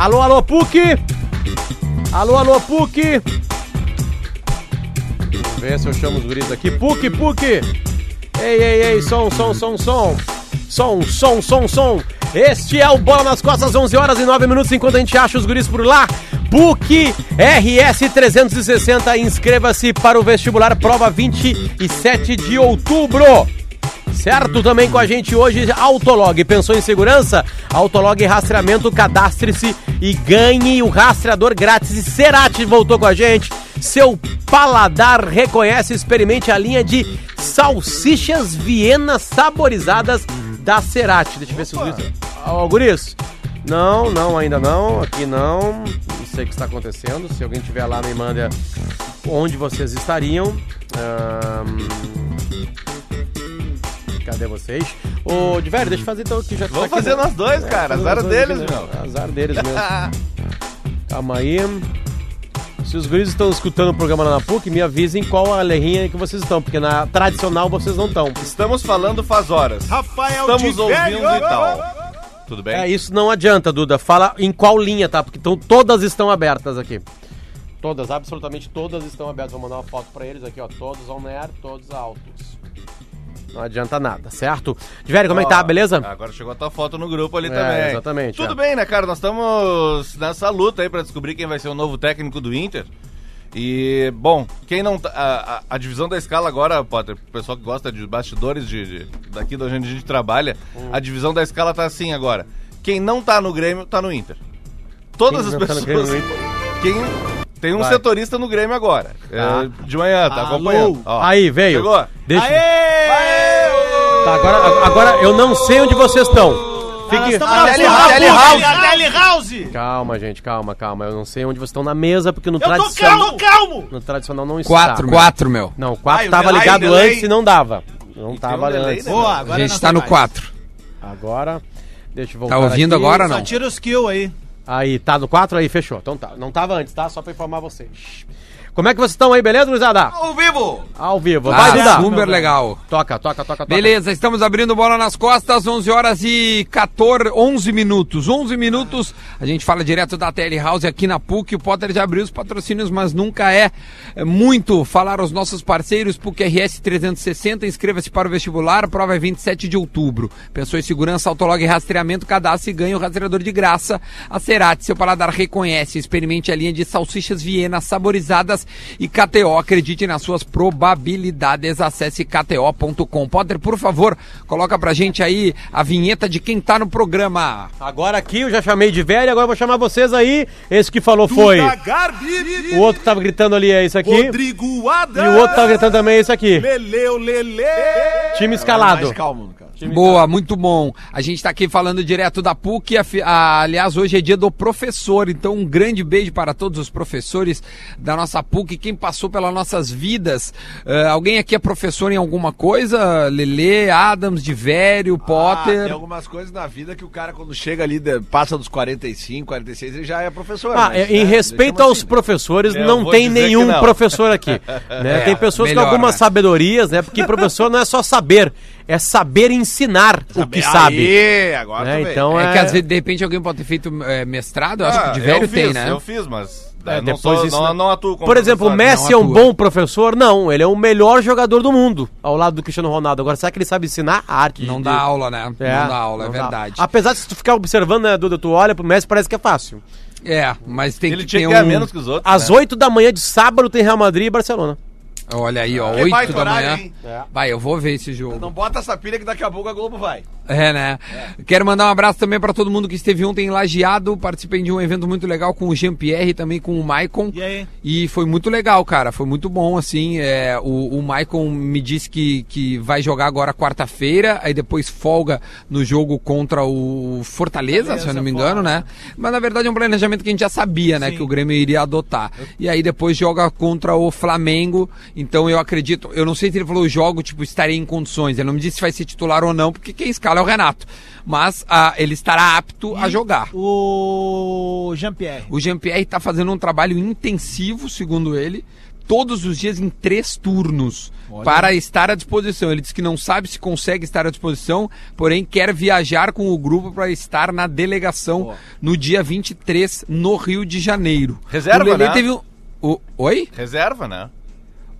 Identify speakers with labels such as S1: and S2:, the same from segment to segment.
S1: Alô, alô, PUC! Alô, alô, PUC! Ver se eu chamo os guris aqui. PUC, PUC! Ei, ei, ei, som, som, som, som! Som, som, som, som! Este é o Bola nas Costas, 11 horas e 9 minutos, enquanto a gente acha os guris por lá. PUC RS 360, inscreva-se para o vestibular, prova 27 de outubro. Certo? Também com a gente hoje, Autolog. Pensou em segurança? Autolog Rastreamento, cadastre-se e ganhe o rastreador grátis. E Cerati voltou com a gente. Seu paladar reconhece, experimente a linha de salsichas vienas saborizadas da Cerati. Deixa eu ver se os vídeos. Ó, guris. Não, não, ainda não. Aqui não. Não sei o que está acontecendo. Se alguém tiver lá, me manda onde vocês estariam. Ahn, Cadê vocês? Ô, de velho, deixa eu fazer então aqui já que
S2: Vamos
S1: tá aqui,
S2: fazer
S1: né?
S2: nós dois,
S1: É,
S2: cara.
S1: fazer
S2: Azar deles,
S1: aqui, né?
S2: meu.
S1: Azar deles mesmo. Calma aí. Se os guris estão escutando o programa lá na PUC, me avisem qual a lerrinha que vocês estão, porque na tradicional vocês não estão.
S2: Estamos falando faz horas.
S3: Rafael
S2: Estamos ouvindo
S3: velho.
S2: e tal. Tudo bem?
S1: É, isso não adianta, Duda. Fala em qual linha, tá? Porque tão, todas estão abertas aqui. Todas, absolutamente todas estão abertas. Vou mandar uma foto pra eles aqui, ó. Todos on air, todos altos. Não adianta nada, certo? De velho, como é que tá? Beleza?
S2: Agora chegou a tua foto no grupo ali
S1: É,
S2: também.
S1: exatamente,
S2: Tudo
S1: é.
S2: bem, né, cara? Nós estamos nessa luta aí pra descobrir quem vai ser o novo técnico do Inter. E, bom, quem não. tá- A, a- a divisão da escala agora, Potter, o pessoal que gosta de bastidores de, de- daqui de onde a gente trabalha,
S1: Hum.
S2: a divisão da escala tá assim agora. Quem não tá no Grêmio, tá no Inter. Todas
S1: Quem
S2: as
S1: tá no
S2: pessoas.
S1: Grêmio, no
S2: quem. Tem um
S1: Vai.
S2: setorista no Grêmio agora.
S1: Tá.
S2: É, de manhã, tá
S3: Alô?
S2: acompanhando. Ó.
S1: Aí, veio.
S2: Chegou?
S1: Deixa...
S3: Aê!
S1: Tá, agora, agora eu não sei onde vocês estão. Fique...
S2: Adele-
S3: PUC,
S2: House.
S1: Calma, gente, calma, calma. Eu não sei onde vocês estão na mesa, porque no
S3: Eu tô
S1: tradicional.
S3: calmo, calmo!
S1: No tradicional não está.
S4: Quatro, quatro, meu.
S1: Não, quatro
S2: Ai, o
S1: tava
S2: delay,
S1: ligado
S2: delay.
S1: antes e não dava. Não
S2: tem
S1: tava
S2: um delay,
S1: antes.
S2: né?
S3: Boa,
S4: A
S3: agora
S4: gente
S3: não
S4: tá no
S3: mais.
S4: quatro.
S1: Agora, deixa eu voltar
S4: Tá ouvindo
S1: aqui.
S4: agora ou
S3: Só
S4: não?
S3: tira os kill aí.
S1: Aí, tá no 4 aí, fechou. Então tá. Não tava antes, tá? Só pra informar vocês. Como é que vocês estão aí, beleza, gurizada?
S2: Ao vivo!
S1: Ao vivo.
S4: Ah,
S1: Vai, Duda.
S4: super legal.
S1: Toca, toca, toca, toca.
S4: Beleza, estamos abrindo bola nas costas, 11 horas e 14, 11 minutos. 11 minutos, a gente fala direto da TL House aqui na PUC. O Potter já abriu os patrocínios, mas nunca é, é muito falar aos nossos parceiros. PUC RS 360, inscreva-se para o vestibular, prova é 27 de outubro. Pensou em segurança, autolog e rastreamento, cadastre e ganha o rastreador de graça. A Cerati, seu paladar reconhece, experimente a linha de salsichas Viena saborizadas e KTO, acredite nas suas probabilidades, acesse kto.com. Potter, por favor, coloca pra gente aí a vinheta de quem tá no programa.
S1: Agora aqui eu já chamei de velho, agora eu vou chamar vocês aí. Esse que falou foi. O outro que tava gritando ali é esse aqui.
S3: Rodrigo
S1: E
S3: Adams.
S1: o outro que tava gritando também é esse aqui.
S3: Leleu, Lele.
S1: Time escalado.
S2: calmo, cara.
S4: Boa, muito bom. A gente tá aqui falando direto da PUC. afi- a- aliás, hoje é dia do professor, então um grande beijo para todos os professores da nossa PUC, quem passou pelas nossas vidas. Eh, alguém aqui é professor em alguma coisa? Lele, Adams, Divério,
S5: Ah,
S4: Potter.
S5: tem algumas coisas na vida que o cara, quando chega ali, passa dos 45, 46, ele já é professor.
S1: Ah,
S5: mas,
S1: em
S5: né,
S1: respeito aos
S5: assim, né?
S1: professores,
S2: Eu
S1: não tem nenhum
S2: não.
S1: professor aqui. né?
S4: É,
S1: tem pessoas
S4: melhor,
S1: com algumas
S4: né?
S1: sabedorias, né? Porque professor não é só saber, é saber ensinar o que sabe.
S5: agora
S1: né? Então
S4: É,
S1: é,
S4: que às vezes, de repente, alguém pode ter feito eh, mestrado. Eu acho que
S2: Ah, eu
S4: tem,
S2: fiz,
S4: né?
S2: Eu fiz, mas
S1: É,
S2: é, não,
S1: depois
S2: sou,
S1: isso
S2: não,
S1: não-
S2: não atuo como
S1: Por exemplo, o. Messi é um bom professor? Não, ele é o melhor jogador do mundo, ao lado do Cristiano Ronaldo. Agora, será que ele sabe ensinar a arte?
S4: Não
S1: de-
S4: dá aula, né?
S1: É,
S4: não dá aula,
S1: não
S4: é
S1: dá.
S4: verdade.
S1: Apesar de se tu ficar observando, né, Duda, tu olha pro Messi, parece que é fácil.
S4: É, mas tem
S2: Ele
S4: que
S2: tinha
S4: ter um...
S2: menos que os outros.
S1: Às
S2: né?
S1: 8 da manhã de sábado tem Real Madrid e Barcelona.
S4: Olha aí, ó,
S5: Que
S4: 8
S5: baita
S4: da
S5: horário,
S4: manhã.
S5: hein?
S4: Vai, eu vou ver esse jogo.
S5: Não bota essa pilha que daqui a pouco a Globo vai.
S4: É, né? Quero mandar um abraço também pra todo mundo que esteve ontem em Lajeado. Participei de um evento muito legal com o Jean-Pierre e também com o Maicon.
S3: E aí?
S4: E foi muito legal, cara. Foi muito bom, assim. É, o, o Maicon me disse que, que vai jogar agora quarta-feira, aí depois folga no jogo contra o Fortaleza, se eu não me engano, né? Mas na verdade é um planejamento que a gente já sabia, né?
S3: Sim.
S4: Que o Grêmio iria adotar. E aí depois joga contra o Flamengo. Então eu acredito. Eu não sei se ele falou jogo, tipo, estarei em condições. Ele não me disse se vai ser titular ou não, porque quem escala é o Renato. Mas ah, ele estará apto a jogar.
S3: O Jean-Pierre.
S4: O Jean-Pierre está fazendo um trabalho intensivo, segundo ele, todos os dias em três turnos para estar à disposição. Ele diz que não sabe se consegue estar à disposição, porém quer viajar com o grupo para estar na delegação no dia 23 no Rio de Janeiro.
S2: Reserva,
S4: o Lelê
S2: né?
S4: teve um... o- Oi?
S2: Reserva, né?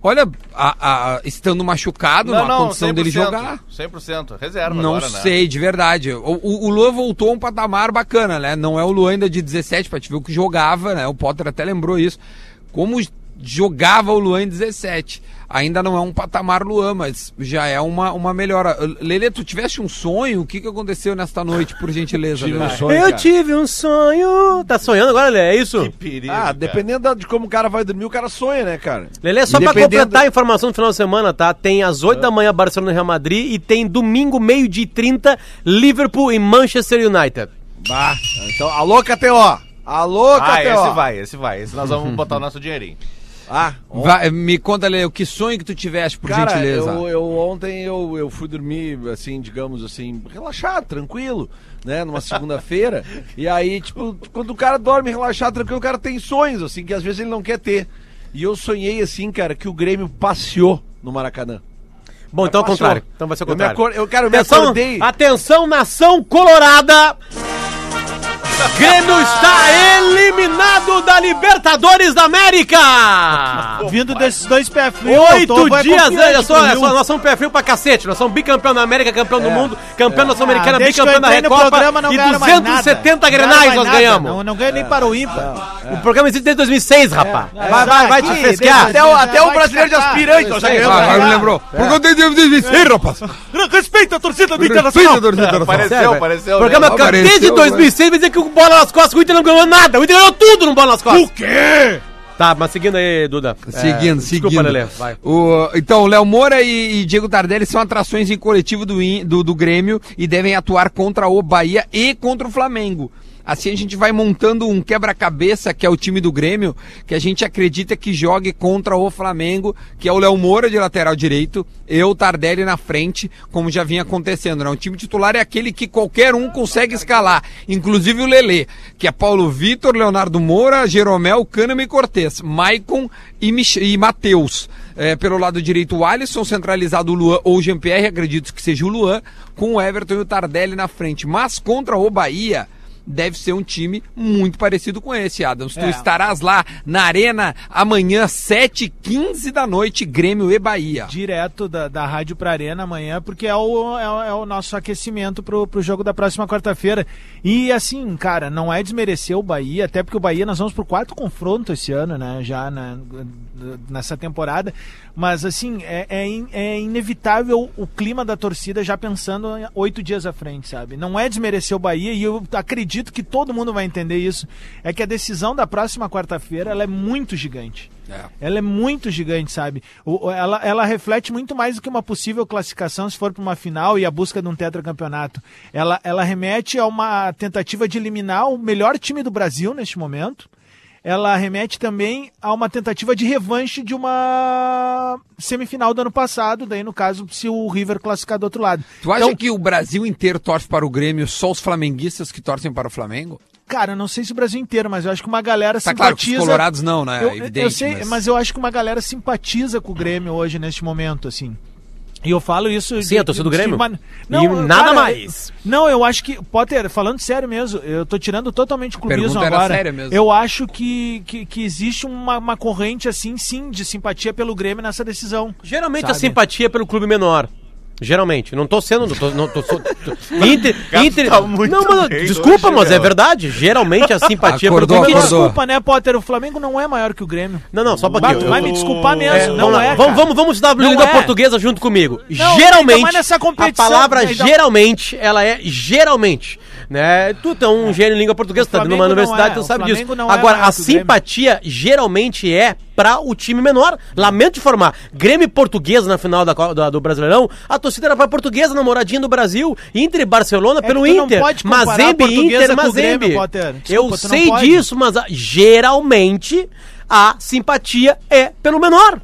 S4: Olha, a- a- estando machucado, numa condição dele jogar.
S2: 100%. Reserva
S4: Não
S2: agora, né?
S4: sei, de verdade. O, o, o Luan voltou a um patamar bacana, né? Não é o Luan ainda de 17, pra te ver o que jogava, né? O Potter até lembrou isso. Como jogava o Luan em 17. Ainda não é um patamar Luan, mas já é uma, uma melhora. Lele, tu tiveste um sonho? O que, que aconteceu nesta noite, por gentileza?
S5: Tive um sonho,
S1: Eu
S5: cara.
S1: tive um sonho. Tá sonhando agora, Lelê? É isso?
S2: Que perigo.
S5: Ah,
S2: cara.
S5: dependendo de como o cara vai dormir, o cara sonha, né, cara?
S1: Lelê, só pra completar a informação do final de semana, tá? Tem às 8 da manhã Barcelona e Real Madrid e tem domingo, meio-dia e 30, Liverpool e Manchester United.
S5: Bah, então, alô, KTO! Alô, KTO!
S2: Ah, esse vai, esse vai. Esse nós vamos botar o nosso dinheirinho.
S5: Ah,
S4: Vai, me conta, Lele, o que sonho que tu tiveste, por
S5: cara,
S4: gentileza?
S5: eu, eu ontem eu, eu fui dormir, assim, digamos assim, relaxado, tranquilo, né, numa segunda-feira. e aí, tipo, quando o cara dorme relaxado, tranquilo, o cara tem sonhos, assim, que às vezes ele não quer ter. E eu sonhei, assim, cara, que o Grêmio passeou no Maracanã.
S1: Bom, então é o
S5: Passou.
S1: contrário. Então vai ser o
S5: Eu me
S1: contrário.
S5: acor- eu, cara, eu me
S1: Atenção,
S5: acordei...
S1: atenção, nação colorada! Grêmio está eliminado da Libertadores da América!
S3: Vindo desses dois pés frios, o
S1: Oito
S3: é
S1: dias, olha só, olha só, nós somos perfil pra cacete. Nós somos bicampeão da América, campeão do mundo, campeão da Sul-Americana,
S3: Ah,
S1: bicampeão da Recopa
S3: programa,
S1: e
S3: ganharam mais nada.
S1: 270
S3: Não ganharam
S1: grenais nós ganhamos.
S3: Não, não ganha nem para o ímpar.
S1: O programa existe desde 2006, rapaz.
S3: É,
S1: vai, vai, vai te fresquear.
S5: Até o, o brasileiro de aspirante, já.
S4: Ah, agora me
S5: né?
S4: lembrou. Por que eu tenho dizer, rapaz?
S3: Respeita a torcida do
S4: Respeita a torcida.
S2: Apareceu,
S1: Sério,
S2: apareceu.
S1: programa
S2: né?
S1: que
S4: Apareceu,
S1: desde 2006 vai dizer que o Bola nas Costas, o Inter não ganhou nada. O Inter ganhou tudo no Bola nas Costas.
S3: O quê?
S1: Tá, mas seguindo aí, Duda.
S4: Seguindo,
S1: É,
S4: seguindo.
S1: Desculpa, Lelê, vai.
S4: O, então, Léo Moura e, e Diego Tardelli são atrações em coletivo do, do, do Grêmio e devem atuar contra o Bahia e contra o Flamengo. Assim a gente vai montando um quebra-cabeça, que é o time do Grêmio, que a gente acredita que jogue contra o Flamengo, que é o Léo Moura de lateral direito, eu, Tardelli na frente, como já vinha acontecendo. Né? O time titular é aquele que qualquer um consegue escalar, inclusive o Lelê, que é Paulo Vitor, Leonardo Moura, Jeromel, Cânama e Cortez, Maicon e, Mich e Matheus. É, pelo lado direito, o Alisson, centralizado o Luan ou o Jean-Pierre, acredito que seja o Luan, com o Everton e o Tardelli na frente. Mas contra o Bahia, deve ser um time muito parecido com esse, Adams. Tu
S3: É.
S4: estarás lá na Arena amanhã, 7h15 da noite, Grêmio e Bahia.
S3: Direto da, da rádio pra Arena amanhã, porque é o, é, é o nosso aquecimento pro, pro jogo da próxima quarta-feira. E assim, cara, não é desmerecer o Bahia, até porque o Bahia nós vamos pro quarto confronto esse ano, né? Já na, nessa temporada. Mas assim, é, é, in- é inevitável o clima da torcida já pensando oito dias à frente, sabe? Não é desmerecer o Bahia, e eu acredito que todo mundo vai entender isso. É que a decisão da próxima quarta-feira ela é muito gigante. Ela é muito gigante, sabe? Ela, ela reflete muito mais do que uma possível classificação se for para uma final e a busca de um tetracampeonato. Ela, ela remete a uma tentativa de eliminar o melhor time do Brasil neste momento. Ela remete também a uma tentativa de revanche de uma semifinal do ano passado, daí no caso, se o River classificar do outro lado.
S4: Tu acha
S3: Então,
S4: que o Brasil inteiro torce para o Grêmio, só os flamenguistas que torcem para o Flamengo?
S3: Cara, eu não sei se o Brasil inteiro, mas eu acho que uma galera
S4: Tá claro
S3: simpatiza.
S4: os colorados não, né?
S3: Eu,
S4: É
S3: eu
S4: evidente.
S3: sei, mas... eu acho que uma galera simpatiza com o Grêmio hoje, neste momento, assim. E eu falo isso.
S1: Sim, a torcida do Grêmio.
S3: Mas-
S1: E nada mais.
S3: Não, eu acho que. Potter, falando sério mesmo, eu tô tirando totalmente o clubismo
S4: pergunta
S3: agora.
S4: séria mesmo.
S3: Eu acho que, que, que existe uma, uma corrente, assim, sim, de simpatia pelo Grêmio nessa decisão.
S1: Geralmente a
S3: Sabe?
S1: simpatia é pelo clube menor. Geralmente. Não tô sendo. Não tô, não tô, sou- tô- Inter. Inter
S2: tá muito
S1: não, mas,
S2: bem
S1: desculpa,
S2: hoje,
S1: mas é verdade. Geralmente a simpatia
S4: Acordou, acordou.
S3: desculpa, né, Potter? O Flamengo não é maior que o Grêmio.
S1: Não, não, só
S3: tu
S1: Eu-
S3: vai me desculpar mesmo,
S1: É,
S3: não
S1: vamos,
S3: é.
S1: vamos, vamos, vamos estudar a
S3: Não
S1: língua
S3: é.
S1: portuguesa junto comigo.
S3: Não,
S1: geralmente,
S3: mais nessa
S1: a
S3: competição,
S1: palavra
S3: ainda-
S1: geralmente, ela é geralmente, né? Tu é um gênio em língua portuguesa,
S3: O
S1: tá dentro de uma
S3: Flamengo não
S1: universidade,
S3: é,
S1: tu sabe disso.
S3: É
S1: Agora, a
S3: Grêmio.
S1: simpatia geralmente é pra o time menor. Lamento de informar. Grêmio Portuguesa na final da, da- do Brasileirão, a torcida era pra Portuguesa na moradinha do Brasil, Inter e Barcelona
S3: É
S1: pelo
S3: tu
S1: Inter. Mazembe, Inter,
S3: Grêmio,
S1: Mazembe.
S3: Desculpa,
S1: Eu
S3: tu
S1: sei disso, mas a- geralmente a simpatia é pelo menor.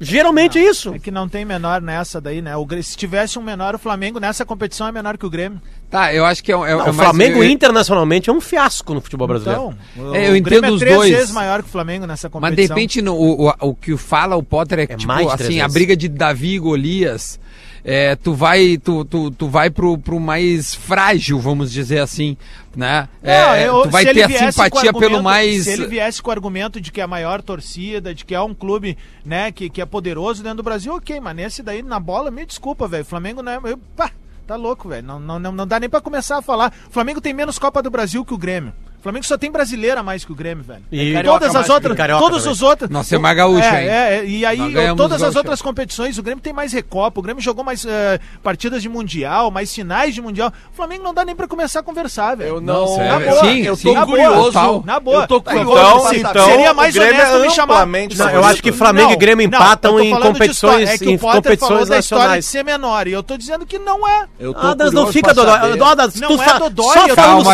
S1: Geralmente é isso.
S3: É que não tem menor nessa daí, né? O, se tivesse um menor, o Flamengo nessa competição é menor que o Grêmio.
S4: Tá, eu acho que é, é,
S1: Não,
S4: é
S1: o
S4: mais-
S1: Flamengo
S4: eu-
S1: internacionalmente é um fiasco no futebol brasileiro.
S3: Então,
S4: É, eu
S3: o
S4: entendo
S3: Grêmio
S4: os
S3: é três
S4: dois.
S3: vezes maior que o Flamengo nessa competição.
S4: Mas de repente no- o, o, o que fala o Potter é que,
S1: É
S4: tipo,
S1: mais de três
S4: assim, a briga de Davi e Golias, é, tu vai, tu, tu, tu vai pro, pro mais frágil, vamos dizer assim, né? É,
S3: eu-
S4: tu vai ter a simpatia pelo mais...
S3: Se ele viesse com o argumento de que é a maior torcida, de que é um clube, né, que, que é poderoso dentro do Brasil, ok, mas nesse daí, na bola, me desculpa, velho. Flamengo não é. eu- pá, tá louco, velho. Não, não, não, não dá nem pra começar a falar. O Flamengo tem menos Copa do Brasil que o Grêmio. O Flamengo só tem brasileira mais que o Grêmio, velho.
S1: E
S3: todas
S1: carioca
S3: as
S1: mais que-
S3: outras,
S1: carioca também.
S3: os outros.
S4: Nós temos mais gaúcho,
S3: é,
S4: hein?
S3: É, e aí, todas as outras competições, o Grêmio tem mais recopa, o Grêmio jogou mais eh, partidas de mundial, mais finais de mundial. O Flamengo não dá nem pra começar a conversar, velho.
S5: Eu não.
S4: Não,
S5: na boa,
S4: Sim,
S5: eu
S4: sim.
S5: tô
S3: boa,
S5: curioso.
S3: Na boa.
S5: Eu tô
S3: Tá,
S5: curioso.
S2: Então, então
S3: seria mais
S2: o Grêmio
S3: honesto
S2: é
S3: me chamar.
S1: Não, eu acho que Flamengo e Grêmio
S3: não,
S1: empatam
S3: tô
S1: em
S3: falando
S1: competições.
S3: É que
S1: em
S3: o Potter
S1: competições
S3: falou da história de
S1: nacionais.
S3: ser menor. E eu tô dizendo que não é.
S5: Eu tô
S1: Adas, não fica dodói. Adas,
S3: Não
S1: tu
S3: é
S1: só falando,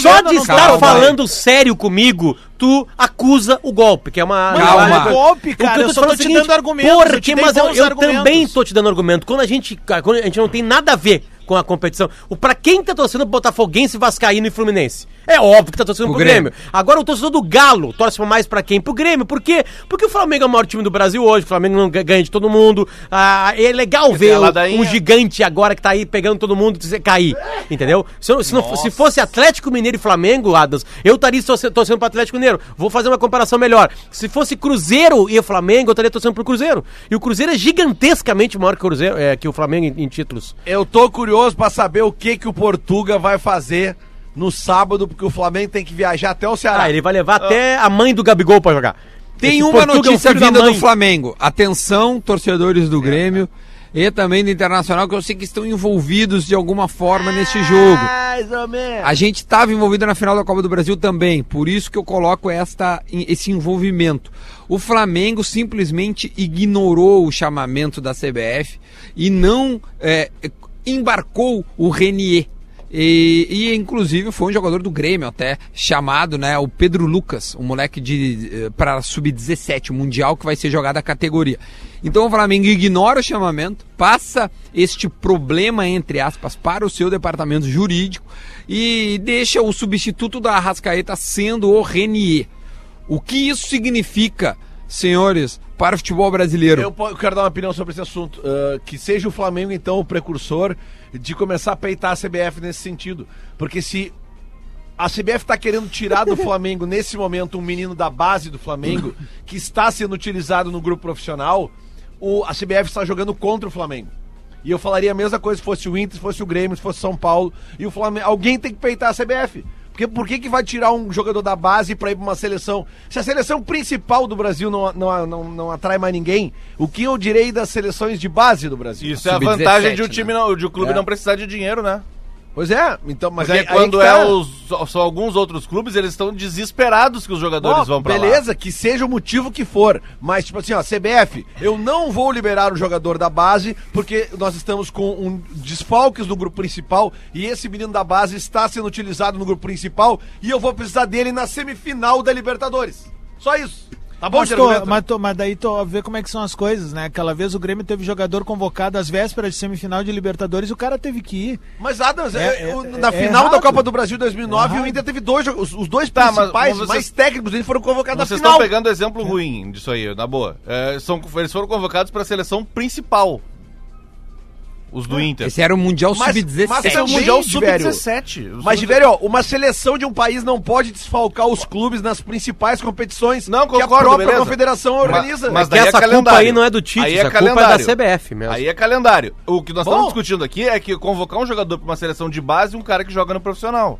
S1: só de estar
S3: vídeo.
S1: Falando sério comigo, tu acusa o golpe, que é uma...
S4: Calma.
S3: não é golpe,
S1: O que
S3: cara. Eu,
S1: tô
S3: só
S1: falando
S3: tô
S1: é
S3: te
S1: seguinte,
S3: dando argumentos.
S1: Por
S3: eu te
S1: que?
S3: dei
S1: Mas eu, eu também tô te dando argumento. Quando a gente, quando a gente não tem nada a ver com a competição. O pra quem tá torcendo pro Botafoguense, Vascaíno e Fluminense? É óbvio que tá torcendo
S4: Pro
S1: pro
S4: Grêmio.
S1: Grêmio. Agora o torcedor do Galo torce mais pra quem? Pro Grêmio. Por quê? Porque o Flamengo é o maior time do Brasil hoje. O Flamengo não ga- ganha de todo mundo. Ah, é legal ver o- um gigante agora que tá aí pegando todo mundo e cair. Entendeu? Se, eu- se não- se fosse Atlético Mineiro e Flamengo, Adams, eu estaria torcendo, torcendo pro Atlético Mineiro. Vou fazer uma comparação melhor. Se fosse Cruzeiro e Flamengo, eu estaria torcendo pro Cruzeiro. E o Cruzeiro é gigantescamente maior que o, Cruzeiro, é, que o Flamengo em, em títulos.
S5: Eu tô curioso pra saber o que que o Portuga vai fazer no sábado, porque o Flamengo tem que viajar até o Ceará.
S1: Ah, ele vai levar até a mãe do Gabigol pra jogar.
S4: Tem
S1: Esse
S4: uma
S1: Portuga é
S4: notícia
S1: da
S4: vinda do. Flamengo. Atenção, torcedores do Grêmio e também do Internacional, que eu sei que estão envolvidos de alguma forma neste jogo. A gente estava envolvido na final da Copa do Brasil também, por isso que eu coloco esta, esse envolvimento. O Flamengo simplesmente ignorou o chamamento da CBF e não é, embarcou o Renier. E, e, inclusive foi um jogador do Grêmio até chamado, né, o Pedro Lucas, um moleque de para sub-17 mundial que vai ser jogado a categoria. Então o Flamengo ignora o chamamento, passa este problema entre aspas para o seu departamento jurídico e deixa o substituto da Arrascaeta sendo o Renier. O que isso significa, senhores, para o futebol brasileiro?
S5: Eu, quero dar uma opinião sobre esse assunto. Ah, que seja o Flamengo, então, o precursor de começar a peitar a CBF nesse sentido. Porque se a CBF está querendo tirar do Flamengo, nesse momento, um menino da base do Flamengo, que está sendo utilizado no grupo profissional, o, a CBF está jogando contra o Flamengo. E eu falaria a mesma coisa se fosse o Inter, se fosse o Grêmio, se fosse São Paulo. E o Flamengo. Alguém tem que peitar a CBF. Porque por que, que vai tirar um jogador da base para ir para uma seleção? Se a seleção principal do Brasil não, não, não, não atrai mais ninguém, o que eu direi das seleções de base do Brasil?
S2: Isso é a
S4: Sub-17,
S2: vantagem de um
S4: né?
S2: time, não, de um clube
S5: É.
S2: não precisar de dinheiro, né?
S5: Pois é, então, mas
S2: Porque
S5: aí, aí
S2: quando
S5: que tá.
S2: é os, são alguns outros clubes, eles estão desesperados que os jogadores
S5: Ó,
S2: vão pra lá.
S5: beleza, que seja o motivo que for. Mas, tipo assim, ó, CBF, eu não vou liberar o jogador da base, porque nós estamos com um desfalques do grupo principal e esse menino da base está sendo utilizado no grupo principal e eu vou precisar dele na semifinal da Libertadores. Só isso. Tá bom,
S3: Mas, tô, mas, tô- mas daí tô, vê como é que são as coisas, né? Aquela vez o Grêmio teve jogador convocado às vésperas de semifinal de Libertadores e o cara teve que ir.
S5: Mas, Adams,
S3: É-
S5: é-
S3: é-
S5: na
S3: é
S5: final da
S3: errado.
S5: Copa do Brasil 2009,
S3: É
S5: o Inter teve dois, os, os dois
S2: Tá, mas-
S5: principais,
S2: mas vocês-
S5: mais técnicos, eles foram convocados na
S2: Vocês
S5: final.
S2: estão pegando exemplo ruim disso aí, na boa. É, são, eles foram convocados para a seleção principal. Os do Inter.
S4: Esse era o Mundial
S5: Mas-
S4: Sub-17.
S5: mas
S2: Esse é o Mundial
S5: Diverio.
S2: Sub-17. O
S5: Mas, velho, uma seleção de um país não pode desfalcar os clubes nas principais competições
S2: Não,
S5: que a
S2: concordo,
S5: própria
S2: beleza.
S5: confederação organiza.
S2: mas
S1: É
S2: daí
S1: que
S2: é
S1: essa culpa
S2: calendário.
S1: aí não é do Tite,
S2: Aí é
S1: essa culpa é da. CBF mesmo.
S2: Aí é calendário. O que nós
S5: Bom.
S2: estamos discutindo aqui é que convocar um jogador para uma seleção de base e um cara que joga no profissional.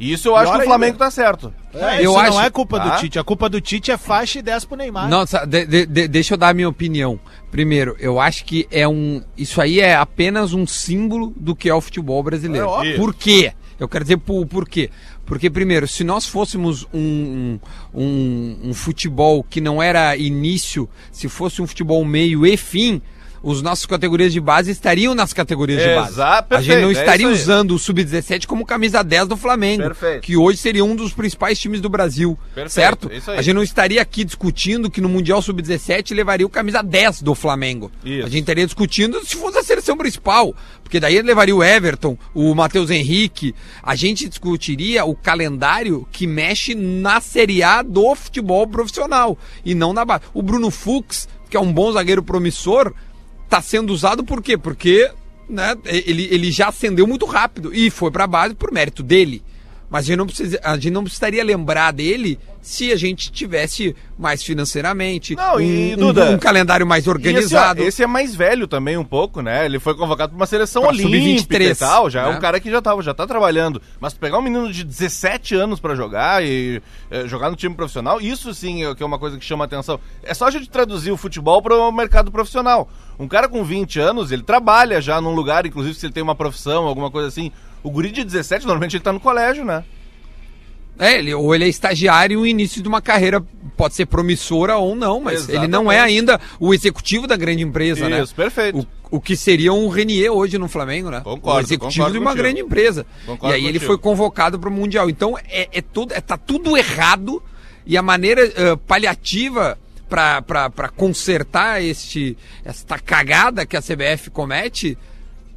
S2: Isso eu acho que o Flamengo
S5: ainda.
S2: tá certo.
S3: É,
S4: eu
S3: isso
S4: acho-
S3: não é culpa do Tite. A culpa do Tite é faixa e 10 pro Neymar.
S4: Não, sa- de- de- de- deixa eu dar a minha opinião. Primeiro, eu acho que é um. Isso aí é apenas um símbolo do que é o futebol brasileiro.
S5: É óbvio.
S4: por quê? Eu quero dizer por, por quê? Porque, primeiro, se nós fôssemos um, um, um- um futebol que não era início, se fosse um futebol meio e fim, os nossos categorias de base estariam nas categorias de base.
S2: Exato,
S4: a gente não
S2: perfeito, é
S4: estaria
S2: aí.
S4: usando o sub-17 como camisa 10 do Flamengo,
S2: Perfeito.
S4: que hoje seria um dos principais times do Brasil,
S2: Perfeito,
S4: certo?
S2: aí.
S4: A gente não estaria aqui discutindo que no Mundial sub-17 levaria o camisa 10 do Flamengo.
S2: Isso.
S4: A gente estaria discutindo se fosse a seleção principal, porque daí ele levaria o Everton, o Matheus Henrique. A gente discutiria o calendário que mexe na Série A do futebol profissional e não na base. O Bruno Fux, que é um bom zagueiro promissor, tá sendo usado por quê? Porque né, ele, ele já acendeu muito rápido e foi pra base por mérito dele. Mas a gente, não precisa, a gente não precisaria lembrar dele se a gente tivesse mais financeiramente,
S2: Não, e,
S4: um, um-
S2: Duda,
S4: um calendário mais organizado.
S2: E esse, ó, esse é mais velho também um pouco, né? Ele foi convocado para uma seleção
S4: Pra
S2: olímpica
S4: sub-23,
S2: e tal, já é
S4: né?
S2: um cara que já tava, já tá trabalhando. Mas pegar um menino de 17 anos para jogar e eh, jogar no time profissional, isso sim é, que é uma coisa que chama atenção. É só a gente traduzir o futebol para o mercado profissional. Um cara com 20 anos, ele trabalha já num lugar, inclusive se ele tem uma profissão, alguma coisa assim. O guri de 17, normalmente ele tá no colégio, né?
S4: É, ele, ou ele é estagiário e o início de uma carreira pode ser promissora ou não, mas ele não é
S2: Exatamente.
S4: ainda o executivo da grande empresa, né?
S2: Isso, perfeito.
S4: O, o que seria um Renier hoje no Flamengo, né?
S2: Concordo,
S4: o executivo de uma
S2: contigo.
S4: grande empresa.
S2: Concordo
S4: e aí ele
S2: contigo.
S4: foi convocado para o Mundial. Então é, é tudo, é, tá tudo errado e a maneira eh, paliativa para consertar este, esta cagada que a CBF comete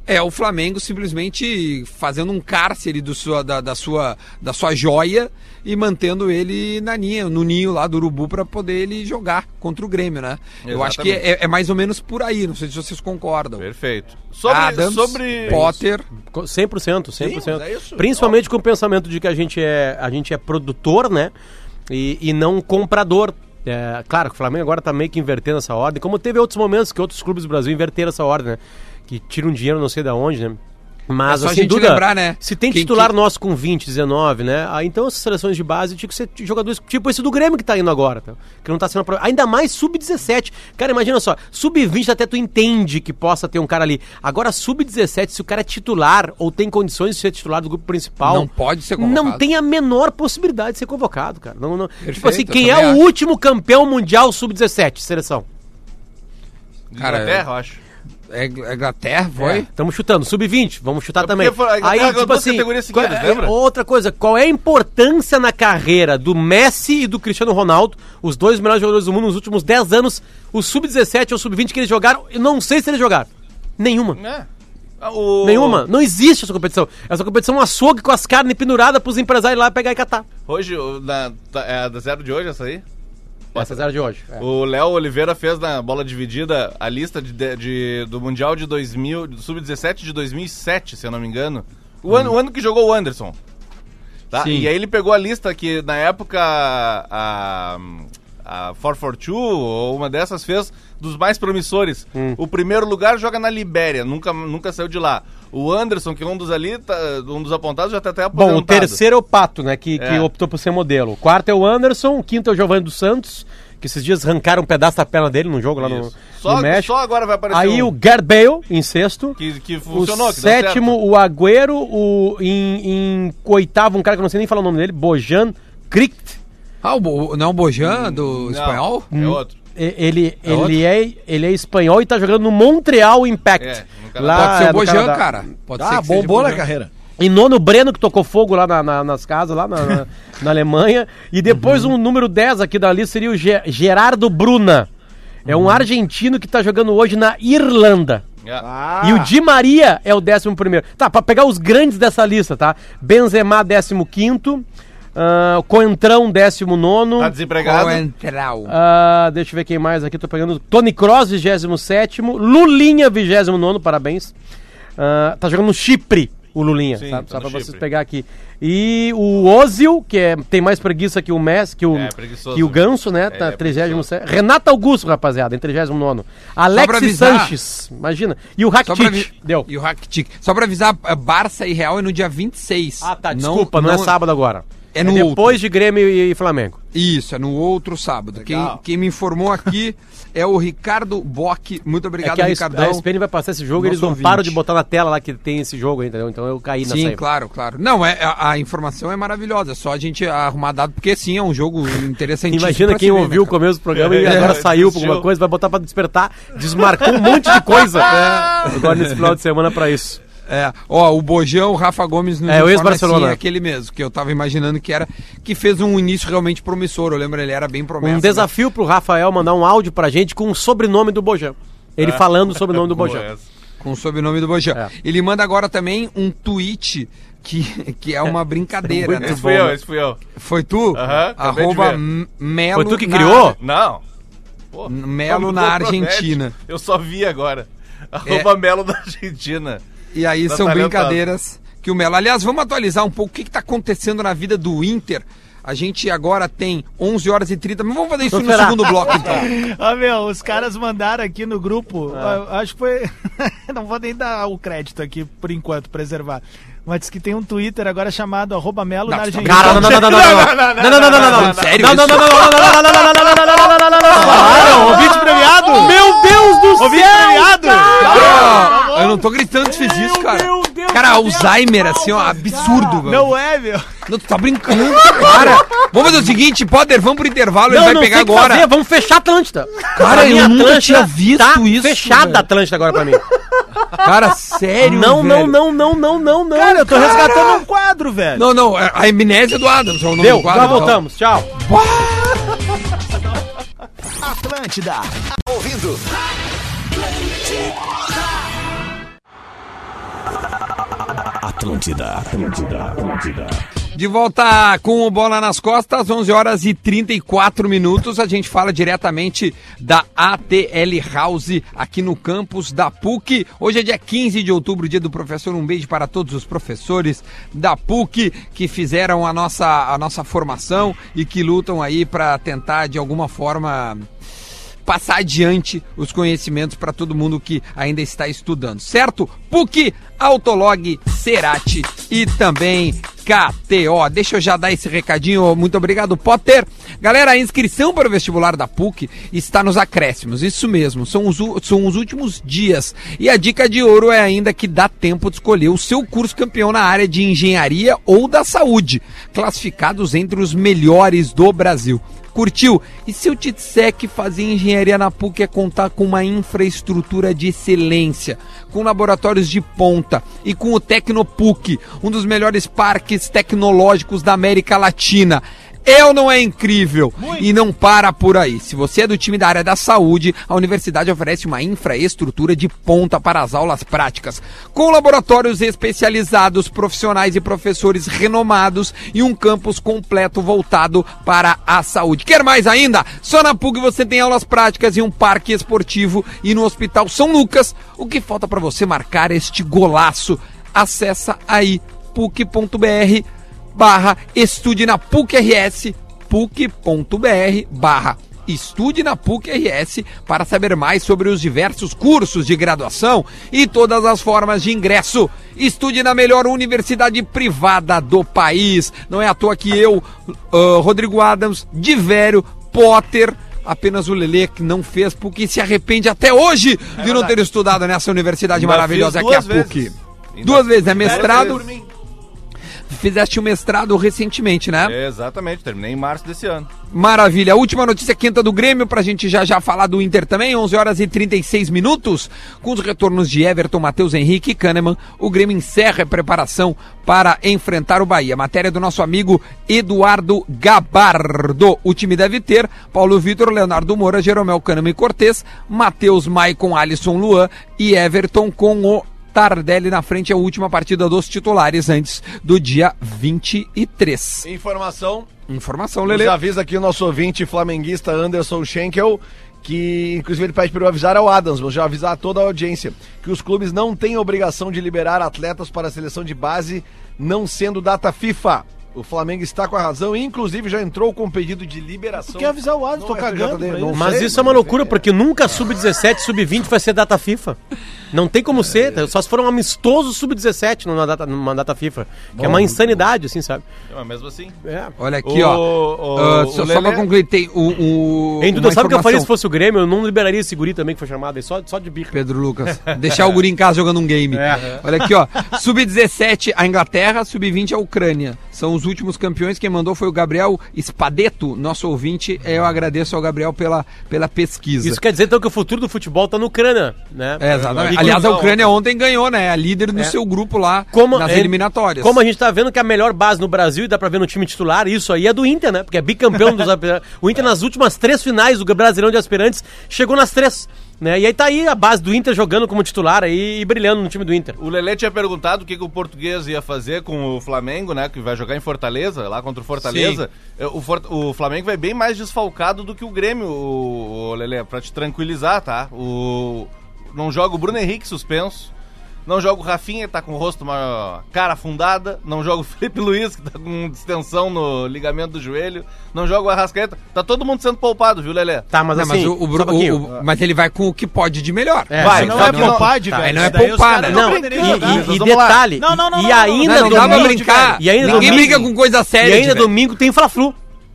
S4: é o Flamengo simplesmente fazendo um cárcere do sua, da, da sua, da sua joia e mantendo ele na ninha, no ninho lá do Urubu para poder ele jogar contra o Grêmio, né? Eu acho que
S2: Exatamente.
S4: é, é mais ou menos por aí, não sei se vocês concordam.
S2: Perfeito. Sobre,
S4: Adams,
S2: sobre...
S4: Potter,
S1: 100%, 100%.
S5: mas é isso.
S1: Principalmente com o pensamento de que a gente é, a gente é produtor, né? E, e não comprador. É, claro que o Flamengo agora tá meio que invertendo essa ordem, como teve outros momentos que outros clubes do Brasil inverteram essa ordem, né? Que tiram dinheiro não sei de onde, né? Mas
S4: É só a
S1: assim,
S4: gente
S1: Duda,
S4: lembrar, né?
S1: se tem
S4: Quem
S1: titular
S4: que-
S1: nosso com 20, 19, né? Ah, então essas seleções de base tinha que ser jogadores tipo esse do Grêmio que tá indo agora, tá? que não tá sendo apro- ainda mais sub-17. Cara, imagina só, sub-20 até tu entende que possa ter um cara ali. Agora sub-17, se o cara é titular ou tem condições de ser titular do grupo principal,
S4: Não pode ser convocado.
S1: Não tem a menor possibilidade de ser convocado, cara. Não, não- tipo
S4: Perfeito,
S1: assim,
S4: eu
S1: quem é
S4: também
S1: o
S4: acho.
S1: último campeão mundial sub-17, seleção?
S4: Cara,
S2: Inglaterra, eu acho.
S4: É Inglaterra, foi?
S1: Estamos chutando, sub-20, vamos chutar
S2: É
S1: também.
S2: porque foi- a Inglaterra ganhou duas categorias seguidas,
S1: qual- é-
S2: lembra?
S1: Outra coisa, qual é a importância na carreira do Messi e do Cristiano Ronaldo, os dois melhores jogadores do mundo nos últimos 10 anos, o sub-17 ou o sub-20 que eles jogaram, eu não sei se eles jogaram. Nenhuma.
S2: É. Ah, o-
S1: Nenhuma. Não existe essa competição. Essa competição é um açougue com as carnes penduradas pros empresários ir lá pegar e catar.
S2: Hoje, na, tá- é a da zero de hoje essa aí?
S1: Essa é de hoje. É.
S2: O Léo Oliveira fez na bola dividida a lista de, de- de- do Mundial de 2000, do Sub-17 de 2007, se eu não me engano. O, ano, o ano que jogou o Anderson. Tá? E aí ele pegou a lista que na época a, a 442 ou uma dessas fez dos mais promissores. O primeiro lugar joga na Libéria, nunca, nunca saiu de lá. O Anderson, que é um dos ali, tá- um dos apontados, já tá até aposentado.
S1: Bom, o terceiro é o Pato, né? Que, que
S2: É.
S1: optou por ser modelo. O quarto é o Anderson, o quinto é o Giovanni dos Santos, que esses dias arrancaram um pedaço da perna dele num jogo lá no.
S2: Só,
S1: no México.
S2: só agora vai aparecer
S1: Aí
S2: um
S1: o Gareth Bale, em sexto.
S2: que, que
S1: O
S2: funcionou, que deu
S1: sétimo,
S2: certo.
S1: o Agüero. O, em, em oitavo, um cara que eu não sei nem falar o nome dele, Bojan Krikt.
S4: Ah, o Bo- não é o Bojan do
S2: Não,
S4: espanhol?
S2: É outro.
S1: E- Ele,
S4: É
S1: ele, é, ele é espanhol e tá jogando no Montreal Impact.
S2: É, no Canadá.
S4: Pode ser o Bojan, cara. Pode ser
S5: Ah,
S4: que seja
S5: bombou na carreira.
S1: Em nono, Breno, que tocou fogo lá na- na- nas casas, lá na, na- na Alemanha. E depois
S4: Uhum.
S1: um número 10 aqui da lista seria o Ge- Gerardo Bruna. É
S4: Uhum.
S1: um argentino que tá jogando hoje na Irlanda.
S5: Ah,
S1: E o Di Maria é o décimo primeiro. Tá, pra pegar os grandes dessa lista, tá? Benzema, décimo quinto. Ah, Coentrão, décimo nono.
S2: Tá desempregado.
S4: Coentral.
S1: Ah, deixa eu ver quem mais aqui. Tô pegando Tony Cross, 27. Lulinha, 29. Parabéns. Ah, tá jogando no Chipre, o Lulinha.
S2: Sim,
S1: sabe?
S2: tá
S1: Só
S2: no
S1: pra vocês
S2: Chipre.
S1: pegar aqui. E o Ozil, que é, tem mais preguiça que o Messi, que o,
S2: É,
S1: que o Ganso, né? Tá
S2: É,
S1: 37. Renato Augusto, rapaziada, em 39.
S4: pra
S1: Alex
S4: avisar-
S1: Sanches, imagina. E o
S4: Só
S1: Rakitic. Deu.
S4: E o Rakitic. Só pra avisar, a Barça e Real é no dia 26.
S1: Ah, tá, desculpa, não, é sábado agora.
S4: É
S1: É
S4: no outro.
S1: depois de Grêmio e, e Flamengo.
S4: Isso, é no outro sábado. Quem, quem me informou aqui é o Ricardo Bock. Muito
S1: É
S4: obrigado,
S1: que a,
S4: Ricardão.
S1: a SPN vai passar esse jogo e eles não param de botar na tela lá que tem esse jogo, entendeu? Então eu caí nessa
S4: Sim,
S1: aí.
S4: claro, claro. Não, é, a, a informação é maravilhosa. É só a gente arrumar dado, porque sim, é um jogo interessantíssimo.
S1: Imagina quem
S4: ver,
S1: ouviu
S4: né,
S1: o começo do programa e
S2: É,
S1: agora saiu por alguma coisa, vai botar pra despertar, desmarcou um monte de coisa agora nesse final de semana pra isso.
S4: É, ó, o Bojão, o Rafa Gomes no
S1: É, o ex-Barcelona.
S4: assim, é aquele mesmo, que eu tava imaginando que era, que fez um início realmente promissor. Eu lembro, ele era bem promessa.
S1: Um
S4: né?
S1: desafio pro Rafael mandar um áudio pra gente com o sobrenome do Bojão. Ele falando o sobrenome do Bojão.
S4: Com o sobrenome do Bojão.
S1: É.
S4: Ele manda agora também um tweet que, que é uma brincadeira, né?
S2: Esse fui eu, esse fui eu.
S4: Foi tu?
S2: De
S4: Arroba Melo.
S1: Foi tu que
S4: na-
S1: criou?
S2: Não. Pô,
S4: Melo na. Argentina.
S2: Eu só vi agora. Arroba Melo da Argentina.
S4: E aí
S2: Tá
S4: são brincadeiras que o Melo. Aliás, vamos atualizar um pouco o que está acontecendo na vida do Inter. A gente agora tem 11 horas e 30 minutos. Vamos fazer isso no
S1: esperar.
S4: segundo bloco, então.
S3: Ó, meu, os caras mandaram aqui no grupo,
S1: Ah.
S3: acho que foi. não vou nem dar o crédito aqui por enquanto, preservar. Mas diz que tem um Twitter agora chamado arroba Melo
S4: Não,
S3: na
S4: tá
S3: Argentina.
S1: Cara, não, não, não, não, não, não, não, não, não, não, não, não,
S4: Sério
S1: não, não, não, não, não, não, não, não, não, não, não, não, não, não, não, não, não, não.
S3: Ouvinte premiado!
S1: Meu Deus do
S3: Ouvinte
S1: céu,
S3: premiado!
S1: cara!
S4: Ó, eu não tô gritando que fez isso, cara. Cara, Alzheimer, assim, ó, absurdo, velho.
S3: Não é, meu.
S4: Não, tu tá brincando, cara. Vvamos fazer o seguinte, Poder, vamos pro intervalo, ele
S1: Não,
S4: vai
S1: não
S4: pegar agora.
S1: fazer, vamos fechar a Atlântida.
S4: Cara, eu nunca tinha visto
S1: tá
S4: isso,
S1: fechada a Atlântida agora pra mim.
S4: Cara, sério,
S1: Não, não,
S4: velho?
S1: não, não, não, não, não.
S3: Cara, eu tô
S1: cara.
S3: resgatando um quadro, velho.
S4: Não, não, é a amnésia do Adams é o nome
S1: Deu,
S4: do quadro.
S1: já voltamos. Tchau.
S6: Atlântida. Ouvindo. Atlântida. Atlântida. Atlântida.
S4: De volta com o Bola nas Costas, 11 horas e 34 minutos. A gente fala diretamente da ATL House aqui no campus da PUC. Hoje é dia 15 de outubro, dia do professor. Um beijo para todos os professores da PUC que fizeram a nossa, a nossa formação e que lutam aí para tentar de alguma forma passar adiante os conhecimentos para todo mundo que ainda está estudando, certo? PUC, Autolog, Cerati e também KTO. Deixa eu já dar esse recadinho. Muito obrigado, Potter. Galera, a inscrição para o vestibular da PUC está nos acréscimos. Isso mesmo, são os, são os últimos dias. E a dica de ouro é ainda que dá tempo de escolher o seu curso campeão na área de engenharia ou da saúde, classificados entre os melhores do Brasil. Curtiu? E se eu te disser que fazer engenharia na PUC é contar com uma infraestrutura de excelência, com laboratórios de ponta e com o Tecnopuc, um dos melhores parques tecnológicos da América Latina? Ou não é incrível? E não para por aí. Se você é do time da área da saúde, a universidade oferece uma infraestrutura de ponta para as aulas práticas, com laboratórios especializados, profissionais e professores renomados e um campus completo voltado para a saúde. Quer mais ainda? Só na PUC você tem aulas práticas e um parque esportivo e no Hospital São Lucas. O que falta para você marcar este golaço? Acessa aí puc.br barra estude na PUC-RS, puc.br barra estude na PUC-RS para saber mais sobre os diversos cursos de graduação e todas as formas de ingresso. Estude na melhor universidade privada do país. Não é à toa que eu, ah, Rodrigo Adams, Divério, Potter, apenas o Lelê que não fez PUC e se arrepende até hoje de não ter estudado nessa universidade
S2: Ainda
S4: maravilhosa que é a PUC.
S2: vezes.
S4: Duas vezes, é mestrado. Fizeste o mestrado recentemente, né?
S2: Exatamente, terminei em março desse ano.
S4: Maravilha. Última notícia quinta do Grêmio, pra gente já já falar do Inter também, 11 horas e 36 minutos. Com os retornos de Everton, Matheus Henrique e Kahneman, o Grêmio encerra a preparação para enfrentar o Bahia. Matéria do nosso amigo Eduardo Gabardo. O time deve ter Paulo Vitor, Leonardo Moura, Jeromel Kahneman e Cortez, Matheus, Maicon, Alisson, Luan e Everton com o Tardelli na frente, a última partida dos titulares antes do dia 23.
S5: Informação.
S4: Informação,
S5: Nos
S4: Lele.
S5: avisa aqui o nosso ouvinte flamenguista Anderson Schenkel, que inclusive ele pede para eu avisar ao Adams, vou já avisar a toda a audiência, que os clubes não têm obrigação de liberar atletas para a seleção de base, não sendo data FIFA. O Flamengo está com a razão e, inclusive, já entrou com pedido de liberação.
S3: Quer avisar o
S5: Não
S3: tô
S5: é
S3: cagando isso.
S1: Mas
S5: sei,
S1: isso é uma loucura, porque nunca sub-17, sub-20 vai ser data FIFA. Não tem como ser, tá? só se for um amistoso sub-17 numa data, numa data FIFA. Que é uma insanidade, assim, sabe?
S2: Mas mesmo assim.
S1: É.
S4: Olha aqui,
S2: O-
S4: ó.
S2: o-
S4: Ah,
S2: o
S4: só, só
S2: Lelé-
S4: pra concluir, tem o. o
S1: Hein, Duda, sabe o que eu faria se fosse o Grêmio? Eu não liberaria esse guri também que foi chamado aí, só, só de birra.
S4: Pedro Lucas. Deixar o guri em casa jogando um game.
S1: É.
S4: Olha aqui, ó. Sub-17 a Inglaterra, sub-20 a Ucrânia. São os últimos campeões. Quem mandou foi o Gabriel Spadeto, nosso ouvinte. Eu agradeço ao Gabriel pela, pela pesquisa.
S1: Isso quer dizer então que o futuro do futebol tá no Ucrânia, né?
S4: É, exatamente. Aliás, a. Ucrânia ontem ganhou, né? A líder no
S1: É.
S4: seu grupo lá
S1: como,
S4: nas
S1: é,
S4: eliminatórias.
S1: Como a gente tá vendo que a melhor base no Brasil, e dá pra ver no time titular, isso aí é do Inter, né? Porque é bicampeão dos. O Inter nas últimas três finais do Brasileirão de Aspirantes chegou nas três. Né? E aí tá aí a base do Inter jogando como titular aí e brilhando no time do Inter.
S2: O Lelê tinha perguntado o que, que o português ia fazer com o Flamengo, né? Que vai jogar em Fortaleza, lá contra o Fortaleza. É, O, For- o Flamengo vai bem mais desfalcado do que o Grêmio, o, o Lelê, pra te tranquilizar, tá? O, não joga o Bruno Henrique suspenso. Não joga o Rafinha, tá com o rosto uma cara afundada. Não joga o Felipe Luiz, que tá com distensão no ligamento do joelho. Não joga o Arrascaeta. Tá todo mundo sendo poupado, viu, Lelê?
S1: Tá, mas
S4: Não,
S1: assim.
S4: mas, o, o
S1: um
S4: o- o- mas ele vai com o que pode de melhor.
S1: É,
S2: Vai,
S3: Não
S2: só
S3: é
S2: que não-
S3: poupar, de
S4: tá,
S3: velho.
S4: aí não é poupar, né?
S1: Não, e, e- e detalhe.
S3: Não, não, não,
S1: e
S3: não, não,
S1: ainda
S4: Não, não dá pra
S1: domingo-
S4: brincar.
S1: E ainda
S4: Ninguém
S1: domingo-
S4: briga com coisa séria.
S1: E ainda
S4: velho.
S1: domingo tem Fla-Flu.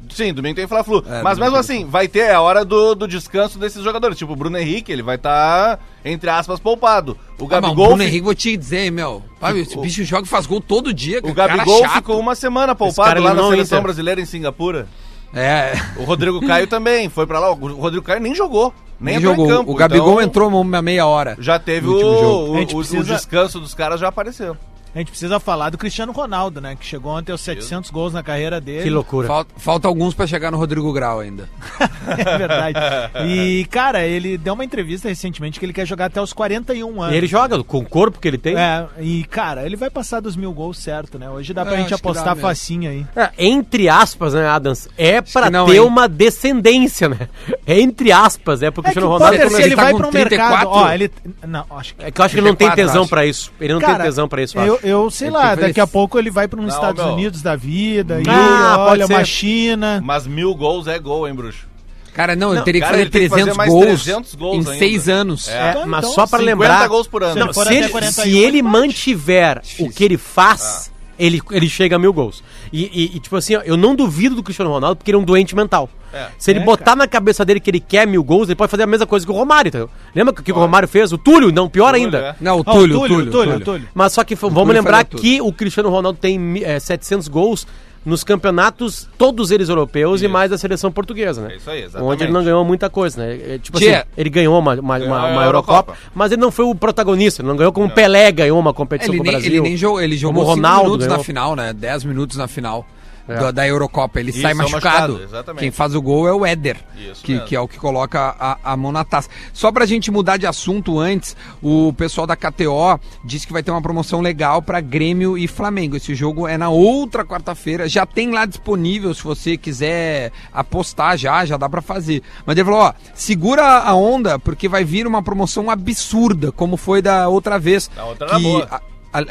S2: Sim, domingo tem Fla-Flu.
S4: É,
S2: Mas mesmo assim, vai ter a hora do, do descanso desses jogadores. Tipo, o Bruno Henrique, ele vai estar, entre aspas, poupado. O
S4: Ah, mas o
S2: Gabigol,
S4: Bruno Henrique, vou te dizer, hein, meu. Sabe, esse bicho joga e faz gol todo dia.
S2: o
S4: cara
S2: Gabigol ficou uma semana poupado lá na
S1: o
S2: seleção
S1: Inter.
S2: brasileira em Singapura.
S4: É,
S2: O Rodrigo Caio também foi pra lá. O Rodrigo Caio nem jogou. Nem,
S4: nem
S2: entrou
S4: jogou.
S2: em campo.
S4: o Gabigol
S2: então,
S4: entrou uma meia hora.
S2: Já teve o,
S4: último jogo.
S2: o, o- o
S3: precisa-
S2: descanso dos caras já apareceu.
S3: A gente precisa falar do Cristiano Ronaldo, né? Que chegou ontem aos 700 gols na carreira dele.
S1: Que loucura.
S4: Falta, falta alguns pra chegar no Rodrigo Grau ainda.
S3: é verdade. E, cara, ele deu uma entrevista recentemente que ele quer jogar até os 41 anos.
S1: E ele joga com o corpo que ele tem.
S3: É, e, cara, ele vai passar dos mil gols certo, né? Hoje dá pra
S4: Eu
S3: gente apostar facinho aí.
S1: É, entre aspas, né, Adams? É pra
S4: não,
S1: ter
S4: hein?
S1: uma descendência, né? É entre aspas, é pro
S3: É
S1: Cristiano
S3: o
S1: Ronaldo.
S3: Potter, se
S4: ele
S3: ele
S4: tá
S3: vai um
S4: 34?
S3: mercado... Ó, ele... Não, acho que...
S1: É que eu acho que ele não tem
S4: 34,
S1: tesão
S4: acho.
S1: pra isso. Ele não
S3: Cara,
S1: tem tesão pra isso, eu
S3: eu, eu sei
S4: Ele
S3: lá,
S4: que
S3: daqui a
S4: fazer-
S3: pouco ele vai pra uns
S2: Não,
S3: Estados
S2: meu.
S3: Unidos da vida, e
S1: Ah,
S3: olha, uma China...
S2: Mas mil gols é gol, hein, bruxo?
S4: Cara, não, ele
S1: Não,
S4: teria que
S2: cara,
S4: fazer
S2: que fazer
S4: 300
S2: mais
S4: gols
S2: 300 gols
S4: em
S2: ainda.
S4: 6 anos.
S2: É.
S3: Então,
S1: mas
S3: então,
S1: só pra
S2: 50
S1: lembrar.
S2: gols por ano.
S1: Não,
S3: Se
S1: ele,
S3: 41,
S1: se ele
S3: ele bate.
S1: mantiver o que ele faz,
S2: Ah.
S1: Ele, ele chega a mil gols. E, e- e, tipo assim, ó, eu não duvido do Cristiano Ronaldo porque ele é um doente mental.
S2: É.
S1: Se ele
S3: É,
S1: botar na cabeça dele que ele quer mil gols, ele pode fazer a mesma coisa que o Romário, entendeu? Lembra o que, que o Romário fez? O Túlio? Não, pior
S2: Túlio,
S1: ainda.
S2: é.
S4: Não, o Túlio,
S3: o
S4: o
S3: Túlio,
S4: Túlio,
S3: Túlio,
S4: Túlio.
S3: Túlio.
S1: Mas só que vamos lembrar que o Cristiano Ronaldo tem é, 700 gols nos campeonatos, todos eles europeus e
S2: Isso.
S1: mais da seleção portuguesa, né?
S2: É isso aí, exatamente.
S1: Onde ele não ganhou muita coisa, né? É, tipo
S4: Tchê.
S1: assim, ele ganhou uma, uma,
S2: Ganhou
S1: uma, uma Eurocopa,
S2: Eurocopa.
S1: mas ele não foi o protagonista, ele não ganhou como o Pelé ganhou uma competição
S4: Ele
S1: com o Brasil.
S4: ele nem jogou, ele jogou
S1: Como o
S4: 5
S1: Ronaldo
S4: minutos
S1: ganhou.
S4: na final, né? 10 minutos na final
S1: É.
S4: da, da Eurocopa. Ele
S2: Isso,
S4: sai
S2: é
S4: machucado.
S2: machucado.
S4: Quem faz o gol é o Éder,
S2: Isso
S4: que, que é o que coloca a, a mão na taça. Só pra gente mudar de assunto antes, o pessoal da KTO disse que vai ter uma promoção legal pra Grêmio e Flamengo. Esse jogo é na outra quarta-feira. Já tem lá disponível se você quiser apostar já, já dá pra fazer. Mas ele falou, ó, segura a onda porque vai vir uma promoção absurda, como foi da outra vez.
S2: A outra
S4: que a-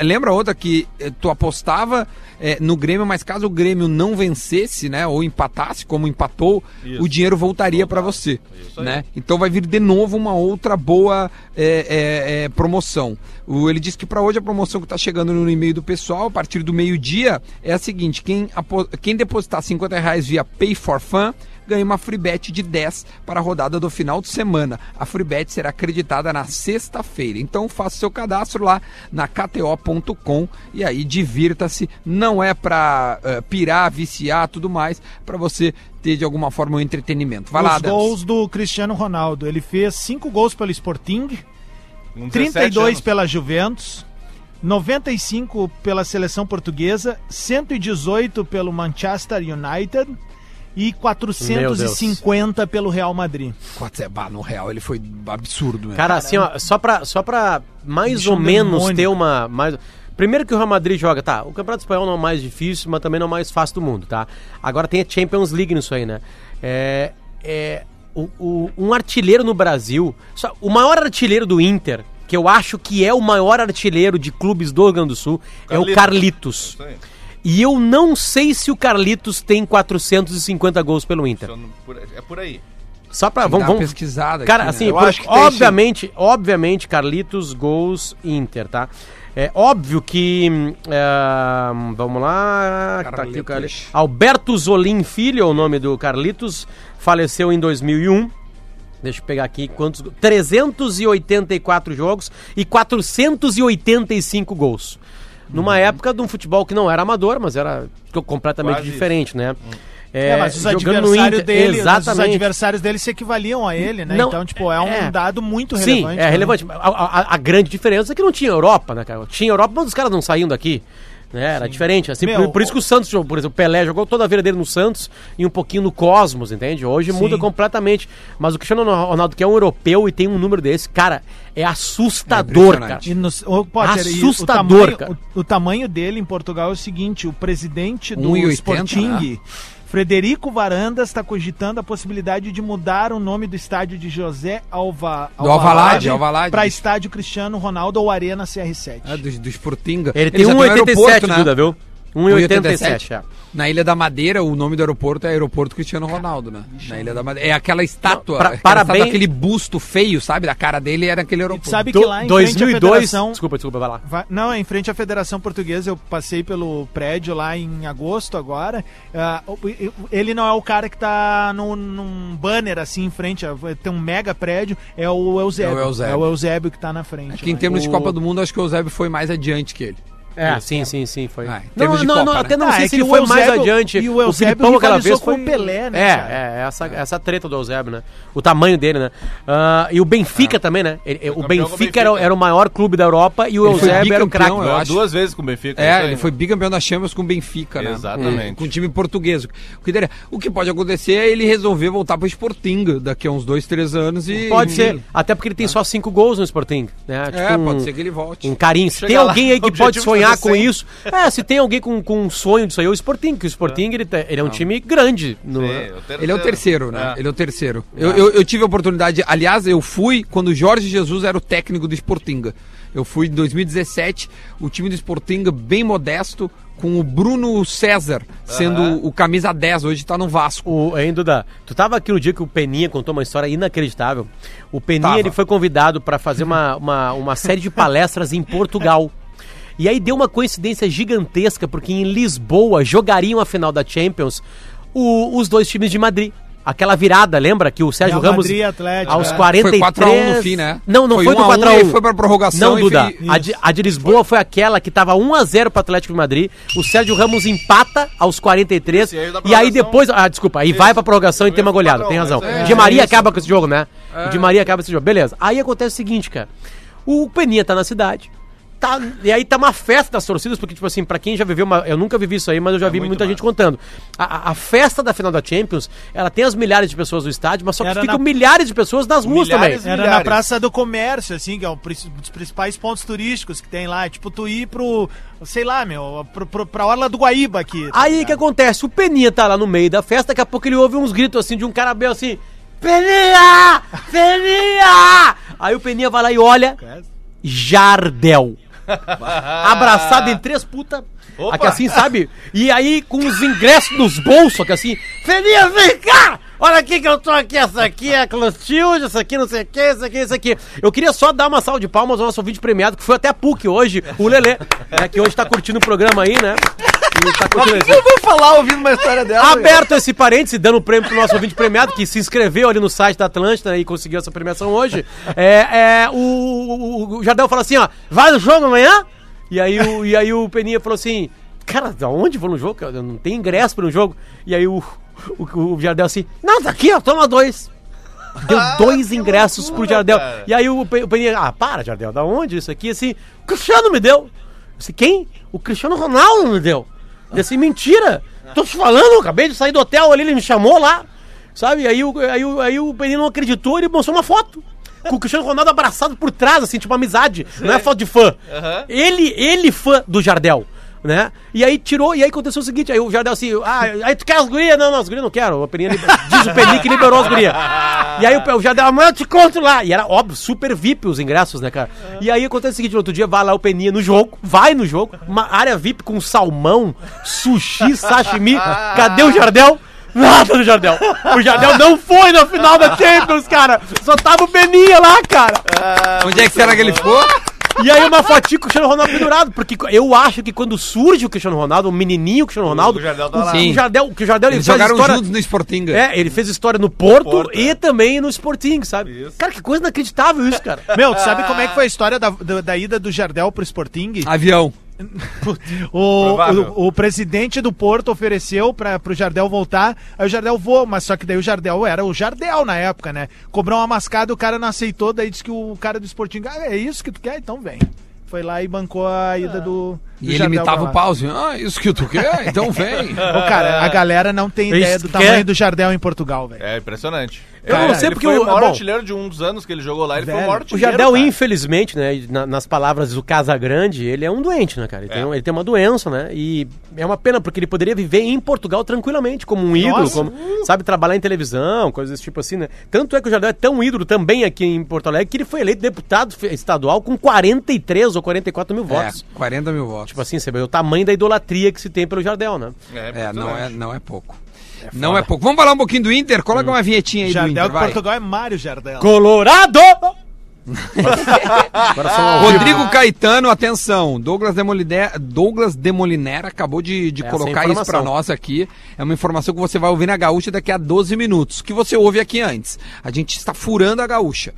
S4: lembra outra que eh, tu apostava eh, no Grêmio, mas caso o Grêmio não vencesse, né, ou empatasse, como empatou,
S2: Isso.
S4: o dinheiro voltaria para você, né? Então vai vir de novo uma outra boa eh, eh, promoção. O, ele disse que para hoje a promoção que está chegando no e-mail do pessoal, a partir do meio-dia, é a seguinte: quem, quem depositar 50 reais via Pay for Fun ganha uma free bet de 10 para a rodada do final de semana. A free bet será acreditada na sexta-feira. Então faça seu cadastro lá na kto.com e aí divirta-se. Não é para pirar, viciar, tudo mais, para você ter de alguma forma um entretenimento. Vai lá,
S3: Os
S4: Adams.
S3: gols do Cristiano Ronaldo. Ele fez 5 gols pelo Sporting,
S2: Com 17
S3: 32
S2: anos.
S3: pela Juventus, 95 pela seleção portuguesa, 118 pelo Manchester United e 450 pelo Real Madrid.
S4: Quatro- é, bah, no real ele foi absurdo, né?
S1: Cara, assim, ó, só pra, só pra mais
S3: Bicho
S1: ou menos
S3: demônio.
S1: ter uma. Mais... Primeiro que o Real Madrid joga, tá? O Campeonato Espanhol não é o mais difícil, mas também não é o mais fácil do mundo, tá? Agora tem a Champions League nisso aí, né? É. é o, o- um artilheiro no Brasil. só- o maior artilheiro do Inter, que eu acho que é o maior artilheiro de clubes do Rio Grande do Sul, é o
S2: Carlitos.
S1: E eu não sei se o Carlitos tem 450 gols pelo Inter.
S2: É por aí.
S1: Só pra. Vamos,
S4: uma
S1: vamos,
S4: pesquisada
S1: Cara,
S4: aqui, né?
S1: assim,
S5: Eu
S1: por-
S5: acho que tem,
S1: obviamente, obviamente, Carlitos, gols, Inter, tá? É óbvio que. é, vamos lá. Tá aqui o
S4: Carlitos.
S1: Alberto Zolim Filho é o nome do Carlitos. Faleceu em 2001. Deixa eu pegar aqui quantos. go- 384 jogos e 485 gols. Numa
S3: Uhum.
S1: época de um futebol que não era amador, mas era completamente
S2: Quase
S1: diferente, né?
S3: É, mas os adversários
S1: Inter-
S3: dele, os
S1: exatamente.
S3: adversários dele se equivaliam a ele, né?
S1: Não,
S3: então, tipo, é um
S1: é.
S3: dado muito
S1: Sim,
S3: relevante.
S1: é
S3: né?
S1: relevante. A, a- a grande diferença é que não tinha Europa, né, cara? Tinha Europa, mas os caras não saíam daqui. Né? Era diferente. Assim,
S3: Meu,
S1: por, por isso que o Santos, jogou, por exemplo, o Pelé jogou toda a vida dele no Santos e um pouquinho no Cosmos, entende? Hoje muda completamente. Mas o Cristiano Ronaldo, que é um europeu e tem um número desse, cara, é assustador,
S4: É
S1: cara.
S3: E ô, Potter, e
S1: Assustador,
S3: o tamanho,
S1: cara.
S3: O, o tamanho dele em Portugal é o seguinte: o presidente do
S4: 1,80,
S3: Sporting,
S4: né?
S3: Frederico Varandas, está cogitando a possibilidade de mudar o nome do estádio de José Alva,
S4: Do Alvalade, Alvalade.
S3: para estádio Cristiano Ronaldo ou Arena CR7.
S4: Ah, do, do Sportinga.
S1: Ele tem
S4: já um
S1: 1,87,
S4: aeroporto, né?
S1: Duda, viu? 1,87. é.
S4: Na Ilha da Madeira, o nome do aeroporto é Aeroporto Cristiano Ronaldo, né? Na Ilha da Madeira. É aquela estátua,
S1: Pra-
S4: aquela
S1: parabéns-
S4: estátua, aquele busto feio, sabe? Da cara dele era aquele
S3: E
S4: aeroporto.
S3: sabe que lá em frente à
S1: 2002.
S3: Federação...
S1: Desculpa, desculpa, vai lá.
S3: Vai- não, é em frente à Federação Portuguesa, eu passei pelo prédio lá em agosto agora. O- ele não é o cara que tá no, num banner assim em frente, ó, tem um mega prédio, é o Eusébio.
S4: É o Eusébio.
S3: É o Eusébio que tá na frente.
S4: Aqui em
S3: lá.
S4: termos de
S1: O-
S4: Copa do Mundo, acho que o Eusébio foi mais adiante que ele.
S1: É, sim, sim, sim, foi.
S4: Ah, em
S1: não, não,
S4: Copa,
S1: não,
S4: né?
S1: até não
S3: Ah,
S1: sei
S3: é
S1: se ele
S3: o
S1: foi mais adiante.
S3: e o Eusébio
S1: Filipão aquela vez
S3: com
S1: foi
S3: o Pelé, né,
S1: É,
S3: cara?
S1: é, essa, essa treta do Eusébio, né? O tamanho dele, né? Ah, e o Benfica também, né? Ele- o
S2: campeão
S1: Benfica,
S2: o Benfica.
S1: Era, era o maior clube da Europa e o
S4: Ele
S1: Eusébio era o craque.
S4: acho.
S2: duas vezes com o Benfica.
S4: É, ele foi bicampeão da Champions com o Benfica, né?
S2: Exatamente.
S4: Com o time português. O que, o pode acontecer é ele resolver voltar pro Sporting daqui a uns dois, três anos e...
S1: Pode ser, até porque ele tem só cinco gols no Sporting, né?
S4: É,
S1: um-
S4: pode ser que ele volte.
S1: Um carinho. Tem alguém aí que pode sonhar
S2: fazer
S1: com isso. É, se tem alguém com, com um sonho disso aí, é o Sporting, que o Sporting ele, tá- ele é um time grande. No,
S2: Sim, o
S4: Ele é o terceiro, né?
S2: É.
S4: Ele é o terceiro. Eu, eu, eu tive a oportunidade, aliás, eu fui quando o Jorge Jesus era o técnico do Sportinga. Eu fui em 2017, o time do Sportinga bem modesto, com o Bruno César sendo o camisa 10, hoje tá no Vasco.
S1: O, hein, Duda, tu tava aqui no dia que o Peninha contou uma história inacreditável. O Peninha
S4: Tava.
S1: ele foi convidado para fazer uma, uma, uma série de palestras em Portugal. E aí deu uma coincidência gigantesca, porque em Lisboa jogariam a final da Champions o- os dois times de Madrid. Aquela virada, lembra? Que o Sérgio
S3: Real
S1: Ramos.
S3: Madrid e Atlético,
S1: aos
S3: é.
S1: 43.
S4: Foi 4 a 1 no fim, né?
S1: Não, não
S4: Foi
S1: foi, do
S4: 1 a 1
S1: 4 a 1
S4: e foi pra prorrogação
S1: Não,
S4: e
S1: Duda.
S4: foi-
S1: A de, a de Lisboa foi aquela que tava 1 a 0 pro Atlético de Madrid. O Sérgio Ramos empata aos 43.
S2: Isso, e aí da
S1: E aí depois. Ah, desculpa. Aí
S2: Isso.
S1: vai pra prorrogação e tem uma goleada.
S2: 4 a 1,
S1: Tem razão.
S2: é-
S1: Di Maria
S4: é
S1: acaba com esse jogo, né?
S4: É.
S1: Di Maria acaba com esse jogo. Beleza. Aí acontece o seguinte, cara. O Peninha tá na cidade. Tá, e aí tá uma festa das torcidas, porque, tipo assim, pra quem já viveu uma. Eu nunca vivi isso aí, mas eu já vi
S2: muito
S1: muita
S2: massa.
S1: gente contando. A, a- festa da final da Champions, ela tem as milhares de pessoas no estádio, mas só que
S3: Era
S1: ficam
S3: na-
S1: milhares de pessoas nas ruas
S2: Milhares
S1: também.
S3: Era
S2: milhares.
S3: na Praça do Comércio, assim, que é um dos principais pontos turísticos que tem lá. Tipo, tu ir pro, sei lá, meu, pro, pro, pra Orla do Guaíba aqui. tá
S1: Aí o que acontece? O Peninha tá lá no meio da festa, daqui a pouco ele ouve uns gritos assim de um cara bem assim: Peninha! Peninha! Aí o Peninha vai lá e olha: Jardel. Abraçado em três putas. Aqui assim, sabe? E aí com os ingressos nos bolsos, aqui assim: Peninha, vem cá! Olha aqui que eu tô aqui, essa aqui é a Clotilde, essa aqui não sei o que, essa aqui, essa aqui. Eu queria só dar uma salva de palmas ao nosso ouvinte premiado, que foi até a PUC hoje, o Lelê, né, que hoje tá curtindo o programa aí, né? E tá curtindo
S5: O que
S1: esse-
S5: eu vou falar ouvindo uma história dessa?
S1: Aberto esse parêntese, dando prêmio pro nosso ouvinte premiado, que se inscreveu ali no site da Atlântida e conseguiu essa premiação hoje. É, é, o, o, o Jardel fala assim, ó, vai no jogo amanhã? E aí o, e aí o Peninha falou assim, cara, da onde vou no jogo? não tenho ingresso para no jogo. E aí o, o, o Jardel assim, não, tá aqui, ó, toma dois. Deu dois ingressos pro
S2: loucura,
S1: Jardel.
S2: cara.
S1: E aí o, o Peninha, ah, para, Jardel, da onde isso aqui? Assim, o Cristiano me deu. Eu disse, quem? O Cristiano Ronaldo me deu. E assim, mentira. Tô te falando, eu acabei de sair do hotel ali, ele me chamou lá. Sabe? Aí, o- aí, o- aí o Peninha não acreditou, ele mostrou uma foto. Com o Cristiano Ronaldo abraçado por trás, assim, tipo amizade. Não é foto de fã.
S2: Aham.
S1: Ele, ele fã do Jardel. Né? E aí tirou, e aí aconteceu o seguinte, aí o Jardel assim, ah, aí tu quer as gurias? Não, não, as gurias não quero. O Peninha liber- diz o Peninha que liberou as gurias. E aí o, o Jardel, amanhã eu te conto lá. E era, óbvio, super VIP os ingressos, né, cara? E aí acontece o seguinte, no outro dia vai lá o Peninha no jogo, vai no jogo, uma área VIP com salmão, sushi, sashimi. Cadê o Jardel? Nada do Jardel. O Jardel não foi na final da Champions, cara. Só tava o Peninha lá, cara.
S4: Onde é que será que ele ficou?
S1: E aí uma fotinha com o Cristiano Ronaldo pendurado, porque eu acho que quando surge o Cristiano Ronaldo, o menininho Cristiano Ronaldo,
S2: O Jardel tá lá.
S4: Sim.
S1: o Jardel, que o Jardel ele
S4: Eles
S1: faz
S4: jogaram
S1: história,
S4: juntos no Sportinga.
S1: é, ele fez história no Porto,
S2: Porto,
S1: e
S2: é.
S1: também no Sporting, sabe? Cara, que coisa inacreditável isso, cara.
S3: Meu, tu sabe como é que foi a história da, da, da ida do Jardel pro Sporting?
S4: Avião.
S3: O, o, o presidente do Porto ofereceu para pro Jardel voltar, aí o Jardel voou, mas só que daí o Jardel era o Jardel na época, né? Cobrou uma mascada, o cara não aceitou, daí disse que o cara do Sporting, ah, é isso que tu quer? Então vem. Foi lá e bancou a ida do, do
S4: E ele imitava o pause. Ah, isso que tu quer? Então vem.
S3: Ô, cara, a galera não tem ideia
S1: Isso
S3: do
S1: que é-
S3: tamanho do Jardel em Portugal, velho.
S2: É impressionante.
S1: Eu
S3: Cara,
S1: não sei
S2: ele
S1: porque
S2: foi
S1: o,
S2: maior
S1: bom,
S2: artilheiro de um dos anos que ele jogou lá. Ele foi o
S3: Velho,
S2: maior
S1: o. Jardel,
S2: cara.
S1: infelizmente, né, na- nas palavras do Casagrande, ele é um doente, né, cara? Ele, tem, um- ele tem uma doença, né? E é uma pena, porque ele poderia viver em Portugal tranquilamente, como um ídolo,
S3: Nossa.
S1: como, sabe, trabalhar em televisão, coisas desse tipo assim, né? Tanto é que o Jardel é tão ídolo também aqui em Porto Alegre que ele foi eleito deputado estadual com 43 ou 44 mil
S4: É,
S1: votos.
S4: 40 mil votos.
S1: Tipo assim, você vê o tamanho da idolatria que se tem pelo Jardel, né?
S4: É, não é, não é pouco. não é pouco. Vamos falar um pouquinho do Inter? Coloca uma vinhetinha aí do
S3: Jardel
S4: Inter,
S3: de
S4: vai.
S3: Portugal é Mário Jardel.
S1: Colorado!
S4: Rodrigo Caetano, atenção. Douglas Demoliner, Douglas Demoliner acabou de, de
S1: Essa
S4: colocar isso
S1: informação.
S4: pra nós aqui. É uma informação que você vai ouvir na Gaúcha daqui a 12 minutos. Que você ouve aqui antes. A gente está furando a Gaúcha.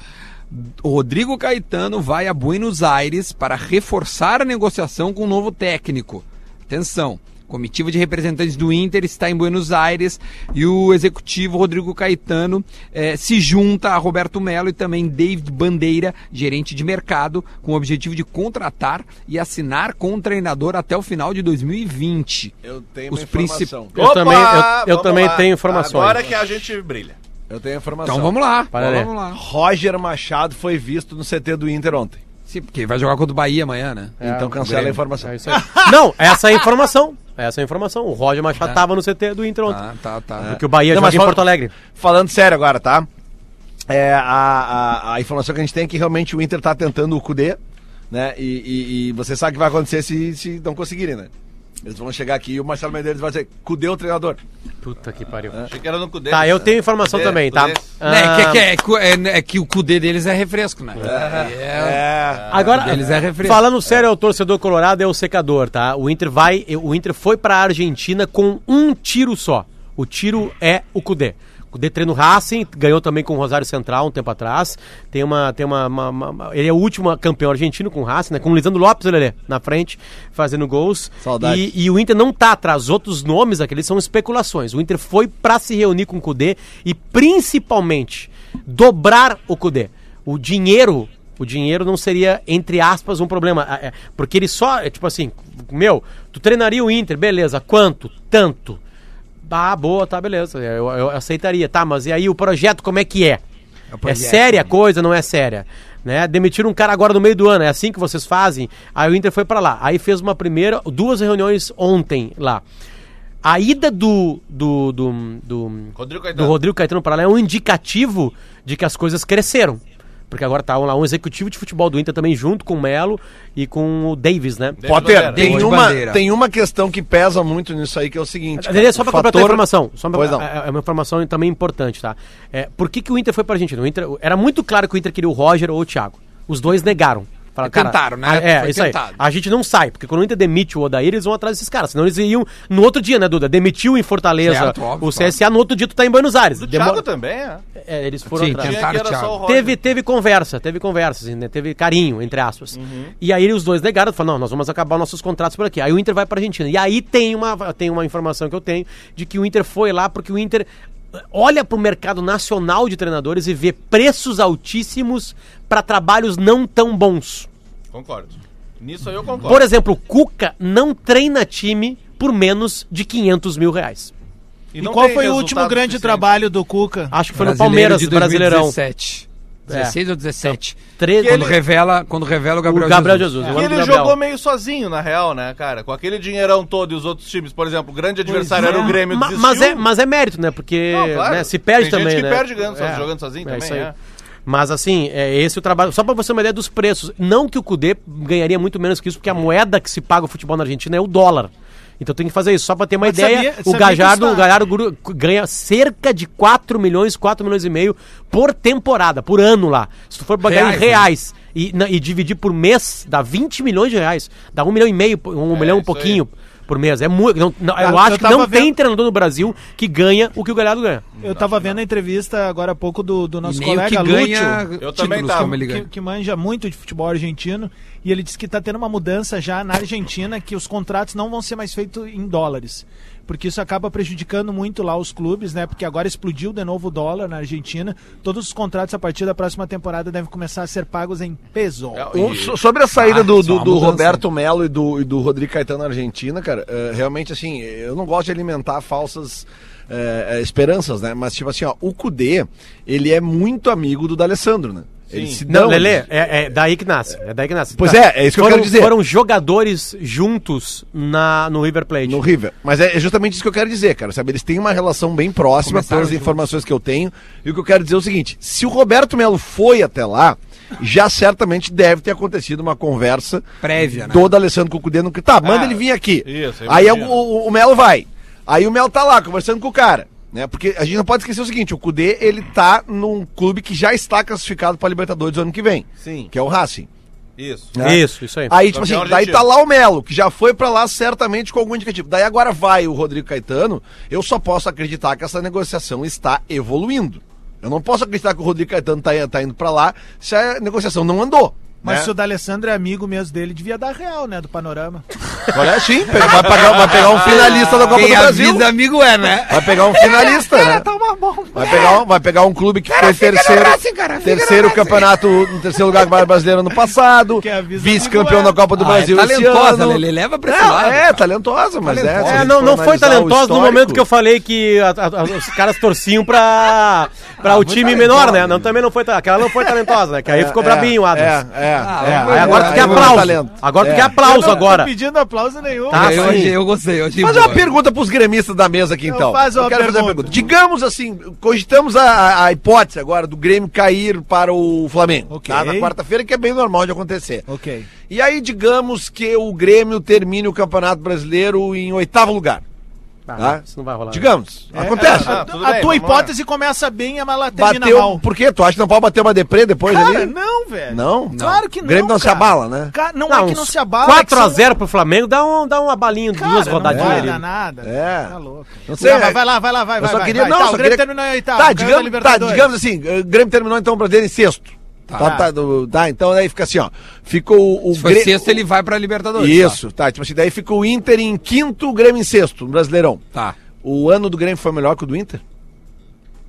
S4: O Rodrigo Caetano vai a Buenos Aires para reforçar a negociação com o novo técnico. Atenção. Comitiva de representantes do Inter está em Buenos Aires e o executivo Rodrigo Caetano eh, se junta a Roberto Melo e também David Bandeira, gerente de mercado, com o objetivo de contratar e assinar com o treinador até o final de 2020.
S5: Eu tenho
S4: Os
S5: uma
S4: princip-
S5: informação.
S1: Eu também- eu- eu também tenho informações.
S2: Agora que a gente brilha.
S5: Eu tenho informação.
S4: Então vamos lá.
S1: Para
S4: vamos lá.
S5: Roger Machado foi visto no CT do Inter ontem.
S4: Sim, porque ele vai jogar contra o Bahia amanhã, né?
S5: então cancela a informação.
S1: É isso aí. Não, essa é a informação. Essa é a informação. O Roger Machado tava no CT do Inter ontem.
S4: Tá, tá, tá.
S1: Porque o Bahia
S5: Não,
S1: joga
S5: mas
S1: em
S5: fala-
S1: Porto Alegre.
S5: Falando sério agora, tá? É, a, a, a informação que a gente tem é que realmente o Inter tá tentando o Cudê, né? E, e, e você sabe o que vai acontecer se, se não conseguirem, né? Eles vão chegar aqui e o Marcelo Medeiros vai dizer, Cudê é o treinador.
S1: Puta que pariu.
S2: Achei que era no Cudê.
S1: Tá, eu tenho informação
S2: Cudê,
S1: também, tá?
S2: Cudê.
S4: Né,
S1: Ah,
S4: que, que é, cu- é, é que o Cudê deles é refresco, né? É.
S1: Agora,
S4: Eles é refresco.
S1: falando sério, o torcedor colorado é o secador, tá? O Inter vai, o Inter foi pra Argentina com um tiro só. O tiro é o Cudê. O Cudê treina o Racing, ganhou também com o Rosário Central um tempo atrás. Tem uma, tem uma, uma- uma- ele é o último campeão argentino com o Racing, né? Com o Lisandro Lopes, ele na frente, fazendo gols.
S5: Saudade.
S1: E, e o Inter não tá atrás. Outros nomes aqueles são especulações. O Inter foi pra se reunir com o Cudê e principalmente dobrar o Cudê. O dinheiro, o dinheiro não seria entre aspas um problema, Ah, é, porque ele só, é tipo assim, meu, tu treinaria o Inter, beleza? Quanto? Tanto. Ah, boa, tá, beleza. Eu, eu aceitaria, tá? Mas e aí o projeto como é que é?
S4: É
S1: É séria a
S4: né?
S1: coisa, não é séria? Né? Demitiram um cara agora no meio do ano, é assim que vocês fazem? Aí o Inter foi pra lá. Aí fez uma primeira, duas reuniões ontem lá. A ida do do, do, do,
S2: Rodrigo
S1: do
S2: Caetano.
S1: Rodrigo Caetano para lá é um indicativo de que as coisas cresceram. Porque agora tá lá um executivo de futebol do Inter também junto com o Melo e com o Davis, né?
S2: David
S5: Potter,
S2: Bandeira.
S5: tem
S4: David
S5: uma,
S4: Bandeira.
S5: tem uma questão que pesa muito nisso aí, que é o seguinte. cara.
S1: Adriano, só
S5: O
S1: pra completar a
S5: fator-
S1: informação. Só pra-
S5: Pois não.
S1: É é uma informação também importante, tá? É, por que, que o Inter foi pra Argentina? O Inter, era muito claro que o Inter queria o Roger ou o Thiago. Os dois negaram. Falaram,
S4: É, tentaram, né?
S1: a- É,
S4: Foi
S1: isso aí.
S4: tentado.
S1: A gente não sai, porque quando o Inter demite o Odair, eles vão atrás desses caras. Senão eles iriam no outro dia, né, Duda? Demitiu em Fortaleza
S4: Certo, óbvio,
S1: o CSA, no outro dia tu tá em Buenos Aires.
S2: Do
S1: Demora-
S2: Thiago também, é.
S1: É, eles foram
S4: Sim,
S1: atrás.
S4: tentaram.
S2: Tinha que era
S4: Thiago.
S2: só o Roger.
S1: Teve, teve conversa, teve conversa, assim, né? Teve carinho, entre aspas.
S2: Uhum.
S1: E aí os dois negaram, falaram, não, nós vamos acabar nossos contratos por aqui. Aí o Inter vai pra Argentina. E aí tem uma, tem uma informação que eu tenho de que o Inter foi lá porque o Inter olha pro mercado nacional de treinadores e vê preços altíssimos para trabalhos não tão bons.
S2: Concordo. Nisso aí eu concordo.
S1: Por exemplo, o Cuca não treina time por menos de 500 mil reais.
S3: E
S2: não
S3: qual foi o último grande
S2: suficiente.
S3: trabalho do Cuca?
S1: Acho que foi no
S4: Brasileiro
S1: Palmeiras,
S4: de
S1: Brasileirão.
S4: 2017. 16 ou 17.
S1: 13.
S4: Quando,
S2: ele-
S4: revela, quando revela o Gabriel,
S1: o Gabriel
S4: Jesus.
S1: Jesus. Do
S2: ele
S1: Gabriel.
S2: jogou meio sozinho, na real, né, cara? Com aquele dinheirão todo e os outros times, por exemplo, o grande adversário era o Grêmio,
S1: Ma-
S2: desistiu.
S1: mas, é, mas é mérito, né? Porque
S2: Não, claro.
S1: né, se perde
S2: Tem
S1: também,
S2: gente que
S1: né?
S2: perde ganhando, so- jogando sozinho também,
S1: isso aí.
S2: é.
S1: Mas assim, é esse o trabalho. Só pra você ter uma ideia dos preços. Não que o Cudê ganharia muito menos que isso, porque a moeda que se paga o futebol na Argentina é o dólar. Então tem que fazer isso. Só pra ter uma
S3: Mas
S1: ideia,
S3: sabia-
S1: o
S3: sabia
S1: Gajardo, o
S3: está-
S1: Gajardo ganha cerca de 4 milhões, 4 milhões e meio por temporada, por ano lá. Se tu for pagar
S4: Reais,
S1: em
S4: né?
S1: reais e, na- e dividir por mês, dá 20 milhões de reais. Dá um milhão e meio, um milhão e
S2: isso
S1: pouquinho por mês. É muito. não- não- eu
S3: Eu
S1: acho que
S3: tava
S1: não tem
S3: vendo-
S1: treinador no Brasil que ganha o que o Galhardo ganha.
S3: Eu tava vendo a entrevista agora há pouco do, do nosso colega
S4: que ganha
S3: Lúcio.
S2: Eu também tava.
S3: que,
S4: ganha.
S3: que manja muito de futebol argentino, e ele disse que está tendo uma mudança já na Argentina, que os contratos não vão ser mais feitos em dólares. Porque isso acaba prejudicando muito lá os clubes, né? Porque agora explodiu de novo o dólar na Argentina. Todos os contratos a partir da próxima temporada devem começar a ser pagos em peso.
S2: É,
S5: so- sobre a saída
S4: Ah,
S5: do,
S4: só
S5: do. Roberto Melo e do, e do Rodrigo Caetano na Argentina, cara, eh, realmente assim, eu não gosto de alimentar falsas eh, esperanças, né? Mas, tipo assim, ó, o Cudê, ele é muito amigo do D'Alessandro, né? Eles
S1: Não, Lelê,
S5: eles-
S1: é, é daí que nasce. É daí que nasce.
S5: Pois é, é isso que eu
S1: foram,
S5: quero dizer.
S1: Foram jogadores juntos na, no River Plate.
S5: No River. Mas é é justamente isso que eu quero dizer, cara. Sabe? Eles têm uma relação bem próxima,
S4: Começaram
S5: pelas
S4: juntos.
S5: informações que eu tenho. E o que eu quero dizer é o seguinte: se o Roberto Melo foi até lá, já certamente deve ter acontecido uma conversa
S4: Prévia, né?
S5: do Alessandro Cucudê no Tá, manda
S2: Ah,
S5: ele vir aqui.
S2: isso, eu
S5: Aí o,
S2: imagino.
S5: o, o Melo vai. Aí o Melo tá lá conversando com o cara. Né? Porque a gente não pode esquecer o seguinte: o Cudê ele tá num clube que já está classificado para Libertadores do ano que vem.
S2: Sim.
S5: Que é o Racing.
S2: Isso.
S5: né?
S1: Isso, isso aí.
S5: Aí, tipo assim, daí tá lá o Melo, que já foi pra lá certamente com algum indicativo. Daí agora vai o Rodrigo Caetano, eu só posso acreditar que essa negociação está evoluindo. Eu não posso acreditar que o Rodrigo Caetano tá, tá indo pra lá se a negociação não andou.
S3: Mas
S5: né?
S3: se o D'Alessandro é amigo mesmo dele, devia dar real, né? Do panorama.
S5: Olha, sim, vai, pagar- vai pegar um finalista da Copa
S4: Quem
S5: do Brasil.
S4: avisa amigo é, né?
S5: Vai pegar um finalista, né?
S3: Tá uma bomba.
S5: Vai pegar, um, vai pegar um clube que foi terceiro, terceiro campeonato, no terceiro lugar brasileiro ano passado, vice-campeão
S3: é.
S5: da Copa do
S4: Ah,
S5: Brasil
S4: é talentosa,
S5: ano.
S4: Lelê, leva pra esse
S5: É,
S4: lado.
S5: é, talentosa, mas
S4: Talentosa.
S5: é. se a
S1: É, não, não foi talentosa no momento que eu falei que a- a- os caras torciam pra, pra o time menor, né? Não, também não foi, aquela não foi talentosa, né? Que aí ficou brabinho o Adams.
S5: É, é.
S4: Ah,
S5: é.
S1: Aí agora tu quer aplauso. Agora tu
S5: É.
S1: quer aplauso
S3: Eu não tô
S1: agora.
S3: pedindo aplauso nenhum.
S1: Tá,
S4: eu,
S1: sim.
S4: achei- eu gostei, eu achei
S5: Mas
S4: boa.
S5: uma pergunta pros gremistas da mesa aqui, então.
S3: faz uma
S5: quero fazer uma
S3: pergunta.
S5: pergunta. Digamos assim, cogitamos a, a- hipótese agora do Grêmio cair para o Flamengo.
S3: Ok.
S5: Tá? Na quarta-feira, que é bem normal de acontecer.
S3: Ok.
S5: E aí, digamos que o Grêmio termine o Campeonato Brasileiro em oitavo lugar.
S1: Ah,
S5: Tá?
S1: Isso não vai rolar.
S5: Digamos.
S3: É,
S5: acontece.
S3: A,
S2: Ah, tudo
S3: a
S2: bem,
S3: tua
S2: vamos lá.
S3: hipótese começa bem, mas ela termina
S5: Bateu.
S3: mal.
S5: Por quê? Tu acha que não pode bater uma deprê depois
S3: Cara,
S5: ali?
S3: não, velho.
S5: Não?
S3: Claro que
S5: O
S3: não.
S5: Grêmio não se
S3: cara.
S5: abala, né?
S3: Cara, não,
S1: Não,
S3: é que não se abala. é que
S1: 4x0 pro Flamengo dá, um, dá uma balinha de
S3: Cara,
S1: duas
S3: não
S1: rodadinhas
S3: vai
S1: ali.
S3: dar nada.
S5: É.
S3: Tá louco.
S5: Não sei,
S3: Vai,
S5: é-
S3: vai lá, vai lá, vai,
S5: Eu
S3: vai.
S5: só
S3: vai,
S5: queria.
S3: vai.
S5: Não,
S3: Tá,
S5: só
S3: o Grêmio
S5: queria...
S3: terminou em oitavo.
S5: Tá, digamos, tá, digamos assim, o Grêmio terminou então o brasileiro em sexto. Tá, tá, do- tá, então aí fica assim, ó. Ficou o, o
S4: Se for
S5: Grê-
S4: sexto, ele vai pra Libertadores.
S5: Isso, tá. Tipo assim, daí fica o Inter em quinto, o Grêmio em sexto, no Brasileirão.
S4: Tá.
S5: O ano do Grêmio foi melhor que o do Inter?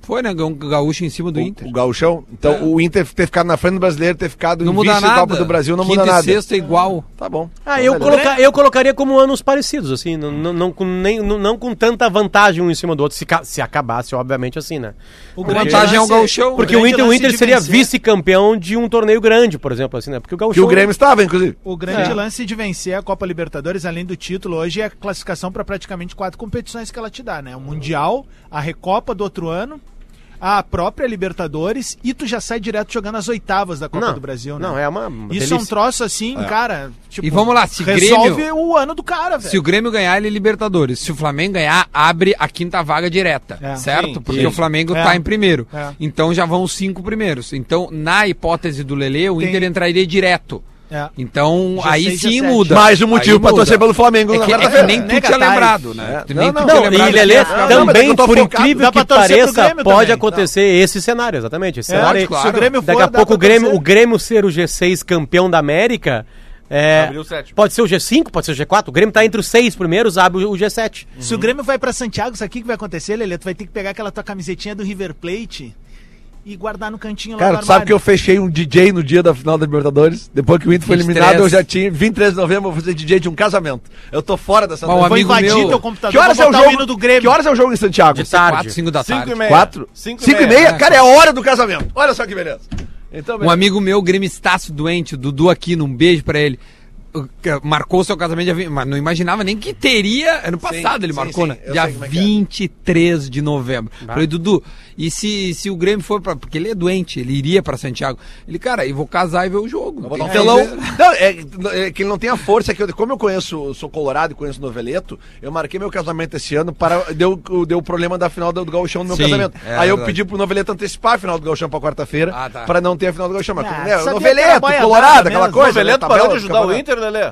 S4: Foi, né? Um gaúcho em cima do
S5: o,
S4: Inter.
S5: O Gauchão? Então,
S4: É.
S5: o Inter ter ficado na frente do brasileiro, ter ficado
S4: Não
S5: em
S4: muda
S5: vice
S4: nada.
S5: Copa do Brasil, não
S4: Quinto
S5: muda
S4: e
S5: nada.
S4: sexto é igual.
S5: Tá bom.
S1: Ah, eu,
S5: Então,
S1: coloca- eu colocaria como anos parecidos, assim, não, não, não com, nem, não, não com tanta vantagem um em cima do outro, se, se acabasse, obviamente, assim, né?
S3: O grande
S4: vantagem é o gauchão.
S1: Porque o
S3: grande
S1: Inter, o Inter seria vice-campeão de um torneio grande, por exemplo, assim, né? Porque o
S5: Que
S1: Gauchão...
S5: o Grêmio estava, inclusive.
S3: O grande
S1: É.
S3: lance de vencer a Copa Libertadores, além do título, hoje é a classificação para praticamente quatro competições que ela te dá, né? O Mundial, a Recopa do outro ano, a própria Libertadores e tu já sai direto jogando as oitavas da Copa
S1: Não,
S3: do Brasil, né?
S1: Não, é uma
S3: Isso é um
S1: delícia.
S3: troço assim, cara. tipo,
S4: E vamos lá, se
S3: resolve
S4: Grêmio-
S3: o ano do cara, velho.
S4: Se o Grêmio ganhar, ele é Libertadores. Se o Flamengo ganhar, abre a quinta vaga direta.
S3: É.
S4: Certo?
S2: Sim,
S4: Porque
S2: sim.
S4: o Flamengo
S3: É.
S4: tá em primeiro.
S3: É.
S4: Então já vão os cinco primeiros. Então, na hipótese do Lele, o
S3: Tem-
S4: Inter entraria direto.
S3: É.
S4: Então,
S3: Já
S4: aí
S3: seis, já
S4: sim
S3: sete.
S4: muda.
S5: Mais um motivo
S4: Aí
S5: pra
S4: muda.
S5: torcer pelo Flamengo
S4: É
S5: na
S4: que, é que nem tu
S3: Nega
S4: tinha
S3: Tais.
S4: lembrado, né?
S5: É. Não,
S4: nem tu
S5: não.
S4: tinha
S1: Não,
S4: lembrado
S1: e Lelê, também, por incrível que pareça, pode
S3: também.
S1: acontecer esse cenário, exatamente. Esse
S3: É,
S1: cenário
S4: claro.
S3: Se o Grêmio for,
S1: Daqui a pouco o Grêmio, o Grêmio ser o G6 campeão da América. É, pode ser o G5, pode ser o G4. O Grêmio tá entre os seis primeiros, abre o G7.
S3: Se o Grêmio vai pra Santiago, sabe o que que vai acontecer, Lelê? Tu vai ter que pegar aquela tua camisetinha do River Plate e guardar no cantinho lá
S5: Cara, sabe que eu fechei um DJ no dia da final da Libertadores? Depois que o Inter foi
S4: 23.
S5: eliminado, eu já tinha. 23 de novembro, eu vou fazer DJ de um casamento. Eu tô fora dessa
S4: Bom,
S3: Eu vou
S4: amigo
S3: invadir
S4: meu-
S3: teu computador
S5: Que horas é o jogo?
S3: do Grêmio.
S5: Que horas é o jogo em Santiago?
S1: De tarde.
S4: Quatro, cinco da
S2: Cinco
S4: tarde.
S2: e meia.
S5: Quatro?
S2: Cinco,
S5: Cinco e meia?
S4: É,
S5: Cara, é a hora do casamento. Olha só que beleza. Então,
S4: um amigo meu, gremistaço doente, o Dudu aqui, um beijo pra ele. Marcou seu casamento dia 20, mas não imaginava nem que teria. Ano passado ele
S5: sim,
S4: marcou,
S5: sim,
S4: né? Dia
S5: sei como é que é.
S4: 23 de novembro. Falei, Dudu, e se, se o Grêmio for pra. Porque ele é doente, ele iria pra Santiago. Ele, cara, eu vou casar e ver o jogo.
S5: Um
S4: que
S5: telão. Não, é, é que ele não tem a força que eu, como eu conheço, sou colorado e conheço Noveleto, eu marquei meu casamento esse ano para deu deu o problema da final do, do Gauchão no meu
S4: Sim,
S5: casamento.
S4: é
S5: Aí eu
S4: verdade.
S5: pedi pro Noveleto antecipar a final do Gauchão para quarta-feira,
S4: Ah, tá.
S5: para não ter a final do Gauchão, mas
S3: Ah,
S5: né, Noveleto, colorado, aquela coisa,
S2: O Veleto
S5: né,
S2: parou de
S5: do
S2: ajudar o. Inter, Lelê?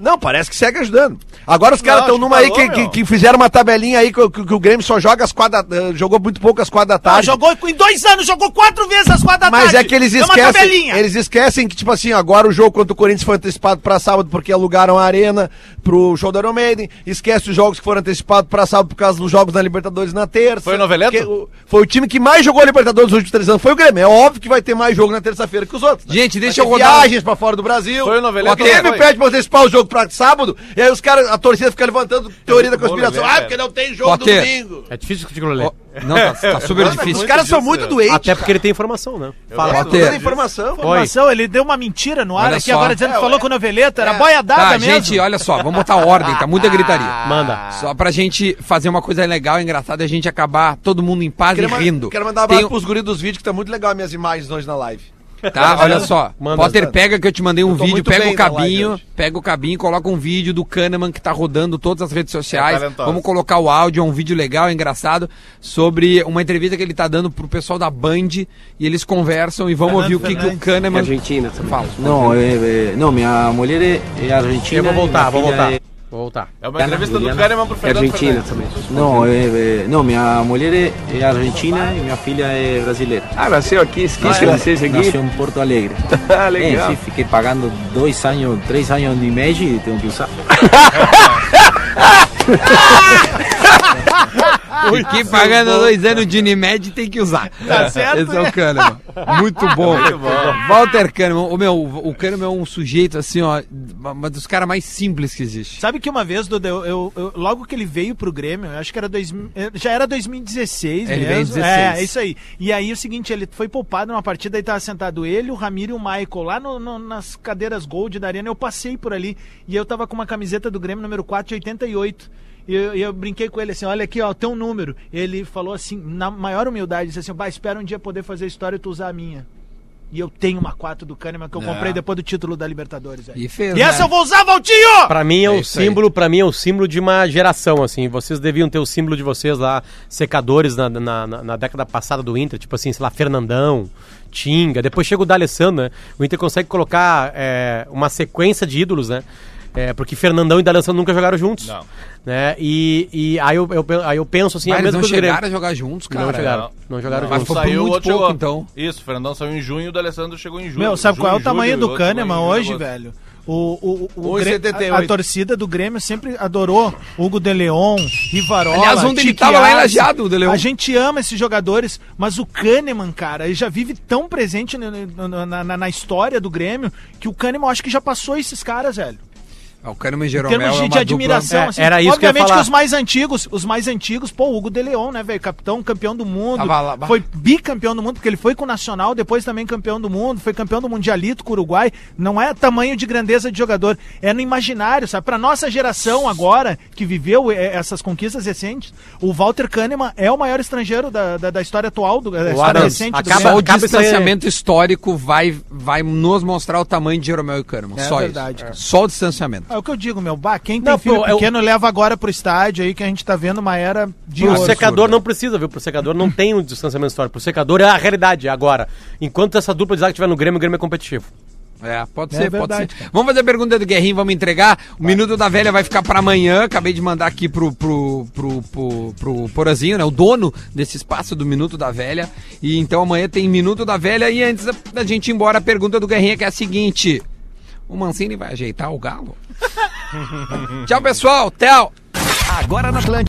S5: Não, parece que segue ajudando. Agora os caras estão numa
S2: que
S5: aí que, que, que fizeram uma tabelinha aí que, que- que o Grêmio só joga às quatro da, eh, jogou muito pouco às quatro da
S3: Ah,
S5: tarde.
S3: jogou em dois anos, jogou quatro vezes às quatro da
S5: Mas
S3: tarde.
S5: é que eles
S3: uma
S5: esquecem, eles esquecem que, tipo assim, agora o jogo contra o Corinthians foi antecipado pra sábado porque alugaram a arena pro show da Iron Maiden. Esquece os jogos que foram antecipados pra sábado por causa dos jogos da Libertadores na terça.
S2: Foi o Noveleto?
S5: O- foi o time que mais jogou a Libertadores nos últimos três anos. Foi o Grêmio. É óbvio que vai ter mais jogo na terça-feira que os outros. né?
S4: Gente, deixa eu rodar.
S5: viagens pra fora do Brasil.
S2: Foi o Noveleto,
S5: O Grêmio
S2: foi.
S5: pede pra antecipar o jogo pra sábado. E aí os caras, a torcida fica levantando teoria da conspiração.
S2: Lelé,
S5: Ah, porque não tem jogo
S4: Potter.
S5: domingo.
S1: É difícil discutir com o Lelê.
S4: Não, tá, tá super
S5: Os
S4: difícil.
S5: caras são muito
S2: é.
S5: doentes.
S1: Até porque ele tem informação, né?
S5: Fala,
S4: gosto
S5: toda
S4: disso.
S5: informação.
S3: Informação, ele deu uma mentira no ar
S4: Olha
S3: aqui
S4: só.
S3: agora dizendo que
S5: É,
S3: falou
S5: é.
S3: com o Noveleto, era
S5: É.
S3: boiadada
S4: Tá,
S3: mesmo.
S4: gente, olha só, vamos botar ordem, tá muita gritaria.
S1: Manda.
S4: Só pra gente fazer uma coisa legal, engraçada, e a gente acabar todo mundo em paz
S5: Quero,
S4: e rindo.
S5: quero mandar um abraço
S4: Tem-
S5: pros guris dos vídeos, que tá muito legal as minhas imagens hoje na live.
S4: Tá, olha só.
S1: Manda.
S4: Potter, pega que eu te mandei um vídeo, pega o cabinho, pega o cabinho, coloca um vídeo do Kahneman que tá rodando todas as redes sociais.
S2: É.
S4: Vamos colocar o áudio, é um vídeo legal, engraçado, sobre uma entrevista que ele tá dando pro pessoal da Band e eles conversam e vamos ouvir o que, que o. Kahneman
S7: Argentina.
S4: fala.
S7: No, é, é, não, minha mulher é, é argentina.
S1: Eu vou voltar, vou voltar.
S7: É,
S1: Vou voltar.
S2: É uma entrevista do
S7: Juliana
S2: Kahneman pro
S7: é
S2: Fernando
S7: argentina
S2: Fernandes.
S7: também. Não, é, é, não, minha mulher é, é argentina e minha filha é brasileira.
S8: Ah, nasceu aqui, quis
S7: Nasceu-
S8: nascer aqui.
S7: Nasceu em Porto Alegre.
S8: Ah,
S7: É,
S8: legal.
S7: sim, fiquei pagando dois anos, três anos de mês e tenho que usar.
S4: Fiquei pagando dois anos de Unimed tem que usar.
S3: Tá certo,
S4: Esse é o Kahneman. Muito bom. Walter Kahneman. O meu, o Kahneman é um sujeito assim, ó, uma dos caras mais simples que existe.
S3: Sabe que uma vez, Duda, eu, eu- eu- logo que ele veio pro Grêmio, eu acho que era dois, eh, já era 2016
S4: Ele
S3: mesmo.
S4: veio em 16.
S3: É, isso aí. E aí o seguinte, ele foi poupado numa partida, aí tava sentado ele, o Ramiro e o Michael lá no- no- nas cadeiras Gold da Arena. Eu passei por ali e eu tava com uma camiseta do Grêmio número 4 de 88. E eu, eu brinquei com ele assim, olha aqui, ó, tem um número. Ele falou assim, na maior humildade, disse assim, bah, espera um dia poder fazer história e tu usar a minha. E eu tenho uma 4 do Kahneman que eu comprei depois do título da Libertadores. velho.
S4: E fez,
S3: E essa
S4: né?
S3: eu vou usar, Valtinho!
S1: Pra mim é,
S4: É aí.
S1: símbolo, para mim é o símbolo de uma geração, assim. Vocês deviam ter o símbolo de vocês lá, secadores na, na, na- na década passada do Inter, tipo assim, sei lá, Fernandão, Tinga. Depois chega o D'Alessandro, né? O Inter consegue colocar é, uma sequência de ídolos, né? É, porque Fernandão e D'Alessandro nunca jogaram juntos.
S2: Não.
S1: Né? E, e aí, eu, eu, aí eu penso assim,
S4: Mas
S1: a
S4: eles
S1: mesma
S4: não
S1: Grêmio.
S4: chegaram a jogar juntos, cara.
S1: Não chegaram.
S2: não.
S1: Não jogaram
S4: Mas
S1: juntos.
S4: foi por
S2: Saiu, o
S4: muito
S2: outro
S4: pouco, então.
S2: Isso, o Fernandão saiu em junho e o D'Alessandro chegou em julho.
S3: Meu, sabe qual é o
S2: Junho,
S3: tamanho
S2: julho,
S3: do Kahneman hoje, velho? O, o, o, o
S5: 1,78.
S3: Grê- a, a torcida do Grêmio sempre adorou Hugo de Leon, Rivarola.
S4: Aliás, ontem ele tava lá em. Lajeado, o De Leon.
S3: A gente ama esses jogadores, mas o Kahneman, cara, ele já vive tão presente no- na, na- na história do Grêmio que o Kahneman eu acho que já passou esses caras, velho.
S4: Ah, O Kahneman e
S3: Em
S4: Jeromel
S3: termos
S4: é
S3: de,
S4: uma
S3: de admiração,
S1: É,
S3: assim.
S1: era isso que eu ia
S3: Obviamente
S1: falar.
S3: os mais antigos, os mais antigos, pô, o Hugo de Leon, né, velho? Capitão, campeão do mundo.
S4: Lá,
S3: foi bicampeão do mundo, porque ele foi com o Nacional, depois também campeão do mundo, foi campeão do Mundialito com o Uruguai. Não é tamanho de grandeza de jogador, é no imaginário, sabe? Pra nossa geração agora, que viveu eh, essas conquistas recentes, o Walter Kahneman é o maior estrangeiro da, da, da história atual, do, da história
S1: Adams,
S3: recente do
S1: acaba-
S4: Só
S3: Grêmio.
S4: o distanciamento histórico vai, vai nos mostrar o tamanho de Jeromel e Kahneman.
S3: É
S4: só
S3: verdade,
S4: isso.
S3: cara.
S4: Só o distanciamento.
S3: É o que eu digo, meu, bah, quem tem
S1: Não,
S3: filho
S1: pô, eu-
S3: pequeno leva agora pro estádio aí, que a gente tá vendo uma era de
S1: Pro
S3: ouro.
S1: secador não precisa, viu? Pro secador não tem um distanciamento histórico. Pro secador é a realidade agora. Enquanto essa dupla de zaga estiver no Grêmio, o Grêmio é competitivo.
S4: É, pode
S3: É
S4: ser, pode
S3: verdade,
S4: ser.
S3: cara.
S4: Vamos fazer a pergunta do Guerrinho, vamos entregar. O Minuto da Velha vai ficar pra amanhã. Acabei de mandar aqui pro, pro, pro, pro, pro Porazinho, né? O dono desse espaço do Minuto da Velha. E então amanhã tem Minuto da Velha. E antes da, da gente ir embora, a pergunta do Guerrinha que é a seguinte: O Mancini vai ajeitar o galo? Tchau, pessoal. Tchau.
S6: Agora na Atlântida.